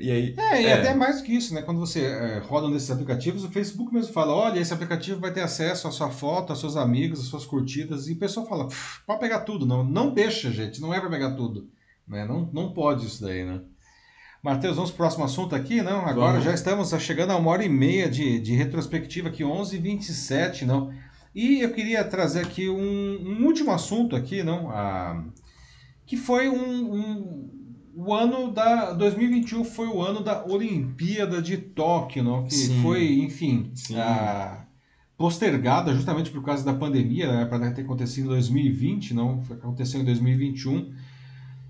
E aí. É, e É. até mais do que isso, né? Quando você é, roda um desses aplicativos, o Facebook mesmo fala: olha, esse aplicativo vai ter acesso à sua foto, aos seus amigos, às suas curtidas, e o pessoal fala: "Pff, pode pegar tudo, não. Não deixa, gente, não é para pegar tudo. Né? Não, não pode isso daí, né? Matheus, vamos pro próximo assunto aqui, não? Agora Vamos. já estamos chegando a uma hora e meia de, de retrospectiva aqui, 11h27, não? E eu queria trazer aqui um, um último assunto aqui, não? Ah, que foi um, um- o ano da 2021 foi o ano da Olimpíada de Tóquio, não? Que Sim. foi, enfim, ah, postergada justamente por causa da pandemia, né? Para ter acontecido em 2020, não? Aconteceu em 2021.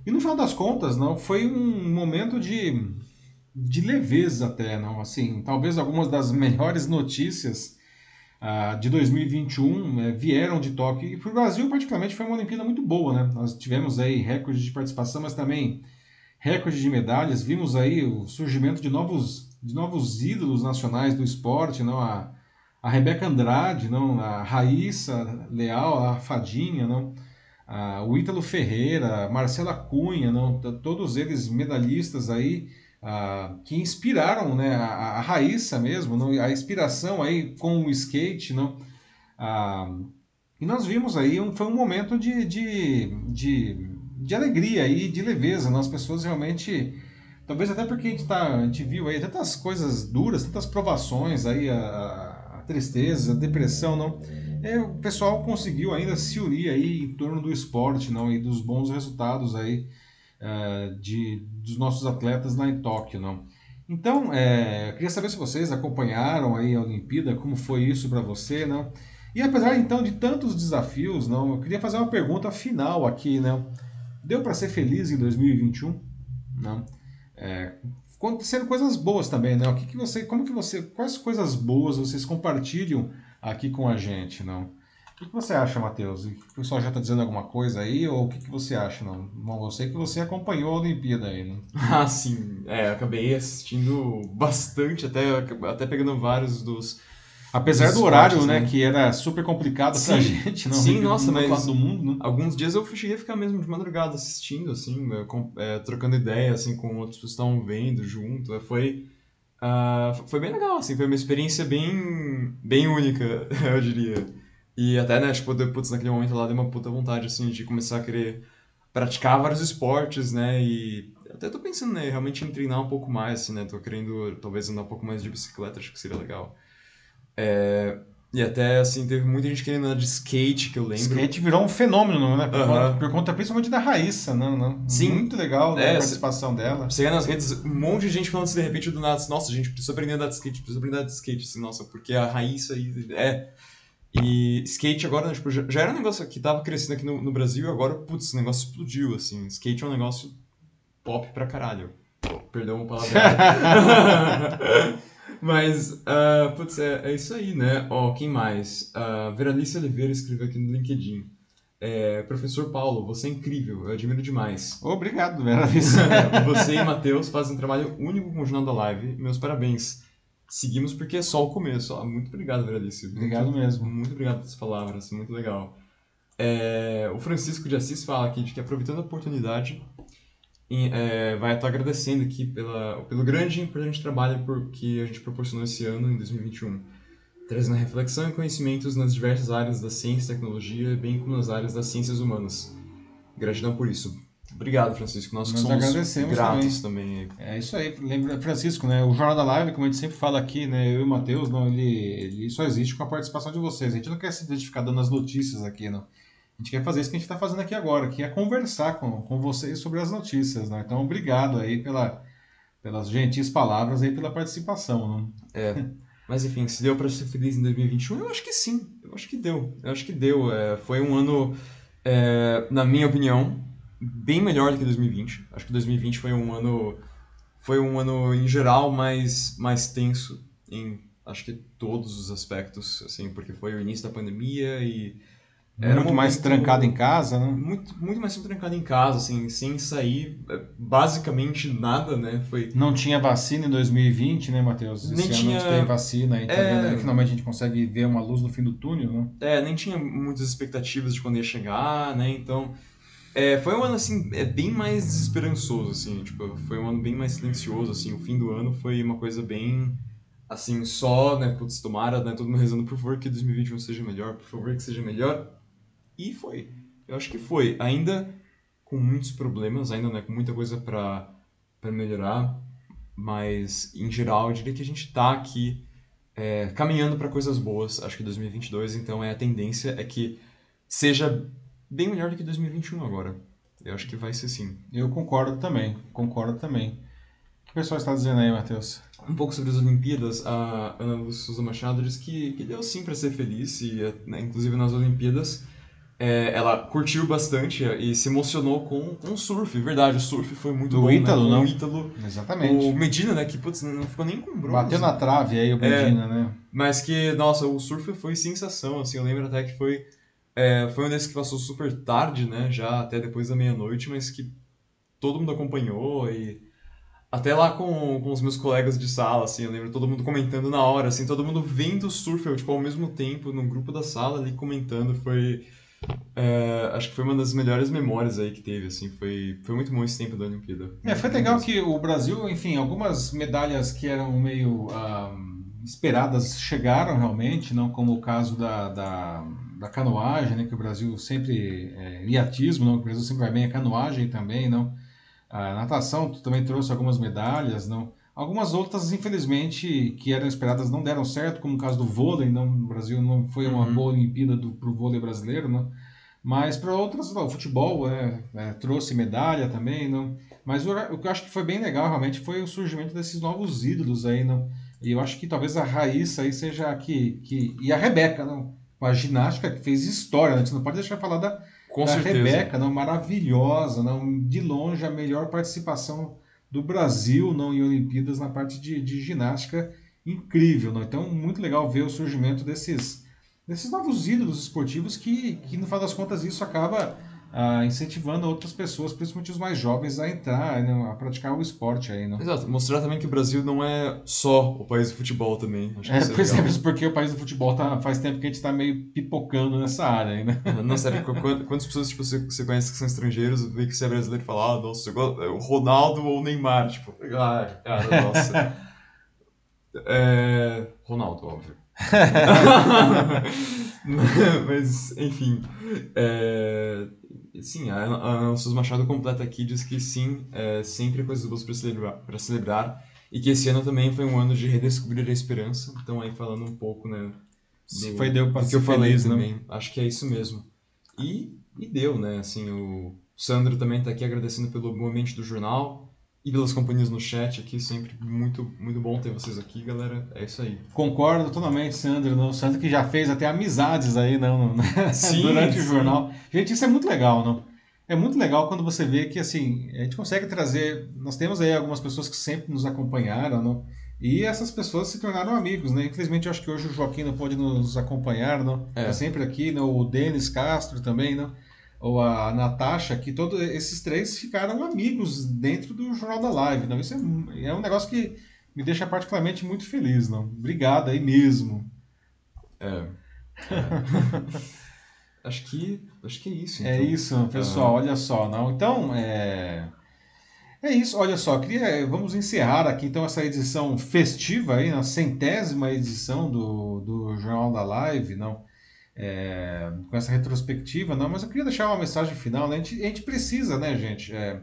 E no final das contas, não, foi um momento de, de leveza até, não? Assim, talvez algumas das melhores notícias ah, de 2021 eh, vieram de Tóquio. E para o Brasil, particularmente, foi uma Olimpíada muito boa, né? Nós tivemos aí recordes de participação, mas também recordes de medalhas. Vimos aí o surgimento de novos, de novos ídolos nacionais do esporte, não? A, a Rebeca Andrade, não? A Raíssa Leal, a Fadinha, não? Ah, o Ítalo Ferreira, Marcela Cunha, não? Todos eles medalhistas aí que inspiraram né, a, a Raíssa mesmo, não? a inspiração aí com o skate, não? E nós vimos aí, um, foi um momento de, de, de, de alegria e de leveza, não? as pessoas realmente, talvez até porque a gente, tá, a gente viu aí tantas coisas duras, tantas provações aí, a- a tristeza, a depressão, não? É, o pessoal conseguiu ainda se unir aí em torno do esporte, não? E dos bons resultados aí eh, de, dos nossos atletas lá em Tóquio, não? Então, é, queria saber se vocês acompanharam aí a Olimpíada, como foi isso para você, não? E apesar então de tantos desafios, não, eu queria fazer uma pergunta final aqui, né? Deu para ser feliz em 2021, não? É, coisas boas também, né? O que, que você, como que você, quais coisas boas vocês compartilham aqui com a gente, não? O que, você acha, Matheus? O pessoal já está dizendo alguma coisa aí ou o que, que você acha, não? Bom, eu sei que você acompanhou a Olimpíada aí, né? Ah, sim. É, acabei assistindo bastante, até, até pegando vários dos. Apesar Dos do horário, esportes, né, né? que era super complicado pra Sim. gente, não? Sim, nossa, no outro mas- lado do mundo, né? Alguns dias eu cheguei a ficar mesmo de madrugada assistindo, assim, é, com- trocando ideia, assim, com outros que estavam vendo junto. É, Foi, ah, foi bem legal, assim, foi uma experiência bem, bem única, eu diria. E até, né, tipo, deu- putz, naquele momento lá deu uma puta vontade, assim, de começar a querer praticar vários esportes, né, e até tô pensando, né, realmente em treinar um pouco mais, assim, né, tô querendo talvez andar um pouco mais de bicicleta, acho que seria legal. É, e até, assim, teve muita gente querendo andar de skate, que eu lembro. Skate virou um fenômeno, né? Por, conta, por conta principalmente da Raíssa, né? né? Sim. Muito legal né, É, a participação dela. Você vê nas redes, um monte de gente falando assim, de repente do nada, assim, nossa, gente precisa aprender a andar de skate, precisa aprender a andar de skate, assim, nossa, porque a raiz aí é. E skate agora, né, tipo, já, era um negócio que tava crescendo aqui no, no Brasil e agora, putz, esse negócio explodiu, assim. Skate é um negócio pop pra caralho. Perdão o palavra. Mas, ah, putz, é, é isso aí, né? Ó, quem mais? Uh, Veralice Oliveira escreveu aqui no LinkedIn. É, Professor Paulo, você é incrível, eu admiro demais. Obrigado, Vera. Você e Matheus fazem um trabalho único com o Jornal da Live. Meus parabéns. Seguimos porque é só o começo. ó. Muito obrigado, Veralice. Obrigado muito, mesmo. Muito obrigado pelas palavras, muito legal. É, o Francisco de Assis fala aqui de que aproveitando a oportunidade, em- é, vai estar agradecendo aqui pela, pelo grande e importante trabalho por, que a gente proporcionou esse ano, em 2021, trazendo reflexão e conhecimentos nas diversas áreas da ciência e tecnologia, bem como nas áreas das ciências humanas. Gratidão por isso. Obrigado, Francisco. Nós, que somos agradecemos gratos também. É isso aí. Lembra, Francisco, né? O Jornal da Live, como a gente sempre fala aqui, né? Eu e o Matheus, não, ele, ele só existe com a participação de vocês. A gente não quer se identificar dando as notícias aqui, não. A gente quer fazer isso que a gente está fazendo aqui agora, que é conversar com, com vocês sobre as notícias, né? Então, obrigado aí pela, pelas gentis palavras aí, pela participação, né? É. Mas enfim, se deu para ser feliz em 2021, eu acho que sim. Eu acho que deu. Eu acho que deu. É, foi um ano, é, na minha opinião, bem melhor do que 2020. Acho que 2020 foi um ano, foi um ano em geral mais mais tenso em acho que todos os aspectos, assim, porque foi o início da pandemia e era muito um mais trancado em casa, né? Muito, muito mais trancado em casa, assim, sem sair é, basicamente nada, né? Foi... Não tinha vacina em 2020, né, Matheus? Nem Esse tinha... ano tem vacina, aí tá é... vendo, finalmente a gente consegue ver uma luz no fim do túnel, né? É, nem tinha muitas expectativas de quando ia chegar, né? Então, é, foi um ano, assim, é bem mais desesperançoso, assim, tipo, foi um ano bem mais silencioso, assim, o fim do ano foi uma coisa bem assim, só, né, putz, tomara, né, todo mundo rezando, por favor, que 2021 seja melhor, por favor, que seja melhor. E foi. Eu acho que foi. Ainda com muitos problemas, ainda né, com muita coisa para melhorar, mas em geral eu diria que a gente está aqui é, caminhando para coisas boas. Acho que 2022, então, é a tendência é que seja bem melhor do que 2021 agora. Eu acho que vai ser sim. Eu concordo também, concordo também. O que o pessoal está dizendo aí, Matheus? Um pouco sobre as Olimpíadas, a Ana Souza Machado diz que, que deu sim para ser feliz, e né, inclusive nas Olimpíadas é, ela curtiu bastante e se emocionou com, com o surf, verdade, o surf foi muito Do bom, Ítalo, né? não? O Ítalo, Exatamente. o Medina, né, que putz, não ficou nem com bronze. Bateu na trave aí o Medina, é, né? Mas que, nossa, o surf foi sensação, assim, eu lembro até que foi, é, foi um desses que passou super tarde, né, já até depois da meia-noite, mas que todo mundo acompanhou e até lá com, com os meus colegas de sala, assim, eu lembro todo mundo comentando na hora, assim, todo mundo vendo o surf, tipo, ao mesmo tempo, no grupo da sala ali comentando, foi é, acho que foi uma das melhores memórias aí que teve, assim, foi, foi muito bom esse tempo da Olimpíada. É, foi legal que o Brasil, enfim, algumas medalhas que eram meio um, esperadas chegaram realmente, não como o caso da, da, da canoagem, né, que o Brasil sempre, é, iatismo, não, que o Brasil sempre vai bem, a canoagem também, não, a natação também trouxe algumas medalhas, não, Algumas outras, infelizmente, que eram esperadas não deram certo, como o caso do vôlei, não, no Brasil não foi uma uhum. boa Olimpíada para o vôlei brasileiro, não. Mas para outras, não, o futebol é, é, trouxe medalha também, não. Mas o, o, que eu acho que foi bem legal realmente foi o surgimento desses novos ídolos aí, não. E eu acho que talvez a Raíssa aí seja que, que e a Rebeca, não, com a ginástica que fez história, né? a gente não pode deixar de falar da, com da certeza. Rebeca, não, maravilhosa, não, de longe a melhor participação do Brasil não em Olimpíadas na parte de, de ginástica incrível. Não? Então, muito legal ver o surgimento desses, desses novos ídolos esportivos que, que, no final das contas, isso acaba ah, incentivando outras pessoas, principalmente os mais jovens, a entrar, né, a praticar o esporte aí, não? Exato, mostrar também que o Brasil não é só o país do futebol também. Acho é, por exemplo, porque o país do futebol tá, faz tempo que a gente está meio pipocando nessa área aí, né? Não, sério, quantas pessoas tipo, você, você conhece que são estrangeiros, vê que você é brasileiro e fala, ah, nossa, o Ronaldo ou o Neymar, tipo, ah, cara, nossa. é... Ronaldo, óbvio. Mas, enfim. É... Sim, a Ana Souza Machado completa aqui, diz que sim, é sempre coisas boas para celebrar, celebrar. E que esse ano também foi um ano de redescobrir a esperança. Então, aí falando um pouco, né? Do, foi deu do que eu falei feliz, né? também. Né? Acho que é isso mesmo. E, e deu, né? Assim, o Sandro também está aqui agradecendo pelo momento do jornal e pelas companhias no chat aqui, sempre muito, muito bom ter vocês aqui, galera. É isso aí. Concordo totalmente, Sandro. Não? Sandro que já fez até amizades aí não, não sim, durante sim. o jornal. Gente, isso é muito legal, não? É muito legal quando você vê que assim, a gente consegue trazer. Nós temos aí algumas pessoas que sempre nos acompanharam, não? E essas pessoas se tornaram amigos, né? Infelizmente, eu acho que hoje o Joaquim não pode nos acompanhar, não? É. Tá sempre aqui, não? O Denis Castro também, não? Ou a Natasha, que todos esses três ficaram amigos dentro do Jornal da Live. Não? Isso é, é um negócio que me deixa particularmente muito feliz. Não? Obrigado aí mesmo. É. é. acho, que, acho que é isso. É então. É isso, pessoal. Olha só. Não? Então, é... É isso, olha só, queria, vamos encerrar aqui então essa edição festiva aí, na centésima edição do, do Jornal da Live, não? É, com essa retrospectiva, não, mas eu queria deixar uma mensagem final. Né? A, gente, a gente precisa, né, gente? É,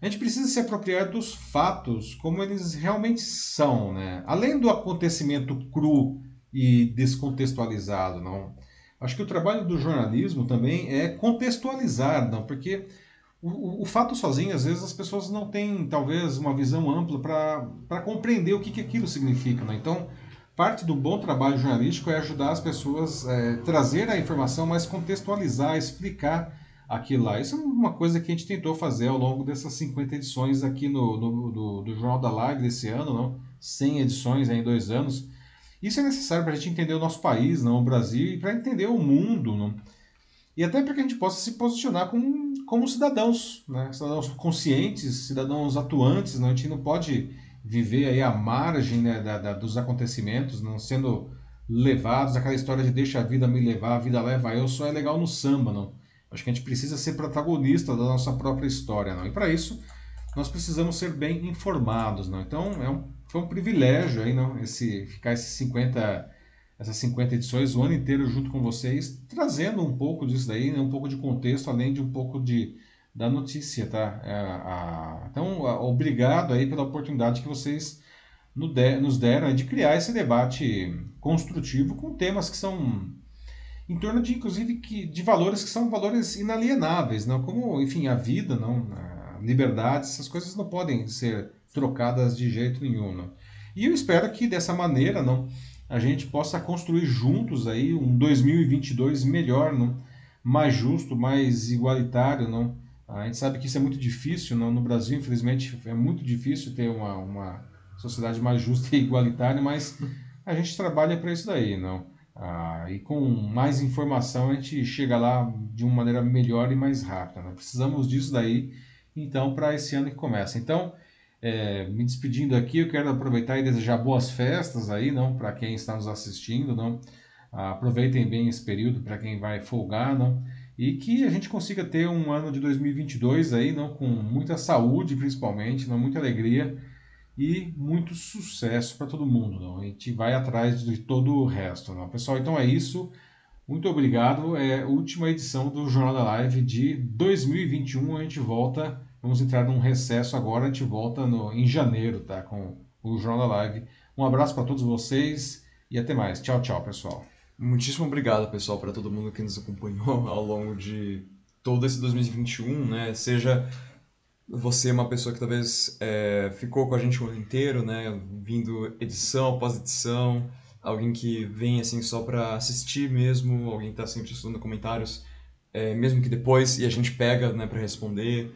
a gente precisa se apropriar dos fatos como eles realmente são, né? Além do acontecimento cru e descontextualizado, não? Acho que o trabalho do jornalismo também é contextualizar, não, porque o, o, fato sozinho, às vezes, as pessoas não têm, talvez, uma visão ampla para compreender o que, que aquilo significa. Né? Então, parte do bom trabalho jornalístico é ajudar as pessoas é, trazer a informação, mas contextualizar, explicar aquilo lá. Isso é uma coisa que a gente tentou fazer ao longo dessas 50 edições aqui no, no do, do Jornal da Live desse ano, não? 100 edições em dois anos. Isso é necessário para a gente entender o nosso país, não, o Brasil, e para entender o mundo. Não? E até para que a gente possa se posicionar como, como cidadãos, né? cidadãos conscientes, cidadãos atuantes. Não? A gente não pode viver aí à margem né, da, da, dos acontecimentos, não sendo levados, aquela história de deixa a vida me levar, a vida leva eu, só é legal no samba. Não? Acho que a gente precisa ser protagonista da nossa própria história. Não? E para isso, nós precisamos ser bem informados. Não? Então, é um foi um privilégio aí, não, esse, ficar esses 50, essas 50 edições o ano inteiro junto com vocês, trazendo um pouco disso daí, né, um pouco de contexto, além de um pouco de, da notícia, tá? É, a, então, a, obrigado aí pela oportunidade que vocês no de, nos deram de criar esse debate construtivo com temas que são em torno de, inclusive, que, de valores que são valores inalienáveis, não? como, enfim, a vida, não? a liberdade, essas coisas não podem ser trocadas de jeito nenhum. Né? E eu espero que dessa maneira não, a gente possa construir juntos aí um 2022 melhor, não? mais justo, mais igualitário. Não? A gente sabe que isso é muito difícil. Não? No Brasil, infelizmente, é muito difícil ter uma, uma sociedade mais justa e igualitária, mas a gente trabalha para isso daí. Não? Ah, e com mais informação a gente chega lá de uma maneira melhor e mais rápida. Né? Precisamos disso daí, então, para esse ano que começa. Então, é, me despedindo aqui, eu quero aproveitar e desejar boas festas aí, não, para quem está nos assistindo, não. Aproveitem bem esse período para quem vai folgar, não. E que a gente consiga ter um ano de 2022 aí, não, com muita saúde, principalmente, não, muita alegria e muito sucesso para todo mundo, não. A gente vai atrás de todo o resto, não. Pessoal, então é isso. Muito obrigado. É última edição do Jornal da Live de 2021. A gente volta Vamos entrar num recesso agora, a gente volta no, em janeiro, tá? Com o Jornal da Live. Um abraço para todos vocês e até mais. Tchau, tchau, pessoal. Muitíssimo obrigado, pessoal, para todo mundo que nos acompanhou ao longo de todo esse 2021, né? Seja você uma pessoa que talvez é, ficou com a gente o ano inteiro, né? Vindo edição após edição, alguém que vem assim só para assistir mesmo, alguém que está sempre estudando comentários, é, mesmo que depois e a gente pega, né, para responder.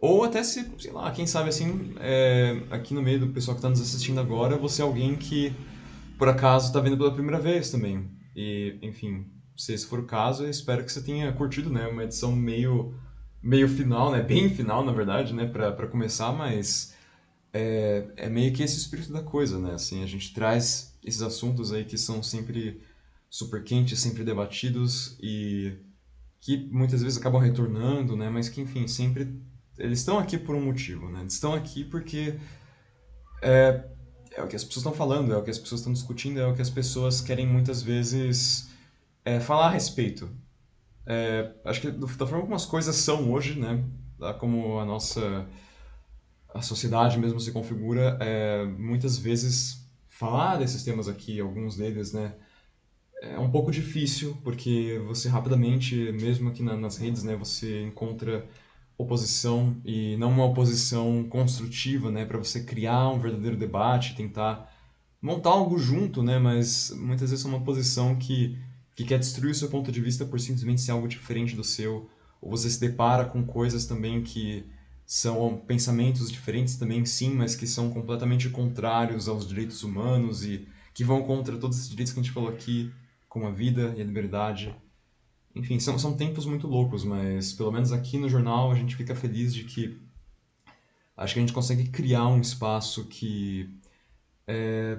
Ou até se, sei lá, quem sabe assim, é, aqui no meio do pessoal que está nos assistindo agora, você é alguém que, por acaso, está vendo pela primeira vez também. E, enfim, se esse for o caso, eu espero que você tenha curtido, né? Uma edição meio, meio final, né? Bem final, na verdade, né? Para começar, mas é, é meio que esse espírito da coisa, né? Assim, a gente traz esses assuntos aí que são sempre super quentes, sempre debatidos e que muitas vezes acabam retornando, né? Mas que, enfim, sempre eles estão aqui por um motivo, né? Eles estão aqui porque é, é o que as pessoas estão falando, é o que as pessoas estão discutindo, é o que as pessoas querem muitas vezes é, falar a respeito. É, acho que da forma como as coisas são hoje, né? Como a nossa a sociedade mesmo se configura, é, muitas vezes falar desses temas aqui, alguns deles, né? É um pouco difícil, porque você rapidamente, mesmo aqui na, nas redes, né, você encontra oposição e não uma oposição construtiva, né, para você criar um verdadeiro debate, tentar montar algo junto, né, mas muitas vezes é uma posição que que quer destruir o seu ponto de vista por simplesmente ser algo diferente do seu, ou você se depara com coisas também que são pensamentos diferentes também, sim, mas que são completamente contrários aos direitos humanos e que vão contra todos esses direitos que a gente falou aqui, como a vida e a liberdade. Enfim, são, são tempos muito loucos, mas pelo menos aqui no jornal a gente fica feliz de que acho que a gente consegue criar um espaço que é,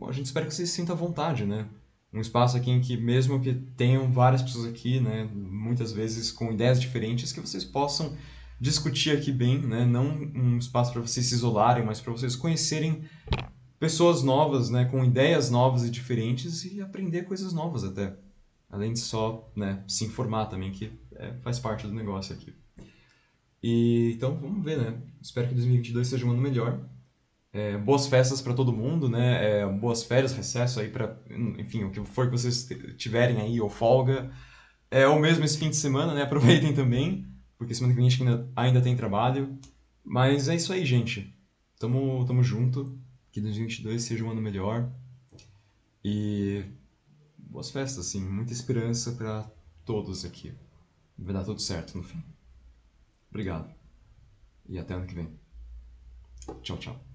a gente espera que você se sinta à vontade, né? Um espaço aqui em que mesmo que tenham várias pessoas aqui, né, muitas vezes com ideias diferentes, que vocês possam discutir aqui bem, né? Não um espaço para vocês se isolarem, mas para vocês conhecerem pessoas novas, né, com ideias novas e diferentes e aprender coisas novas até além de só né, se informar também, que é, faz parte do negócio aqui. E, então, vamos ver, né? Espero que 2022 seja um ano melhor. É, boas festas para todo mundo, né? É, boas férias, recesso aí para, enfim, o que for que vocês tiverem aí ou folga. É o mesmo esse fim de semana, né? Aproveitem também, porque semana que vem ainda, ainda tem trabalho. Mas é isso aí, gente. Tamo, tamo junto. Que 2022 seja um ano melhor. E boas festas, assim, muita esperança para todos aqui. Vai dar tudo certo no fim. Obrigado. E até ano que vem. Tchau, tchau.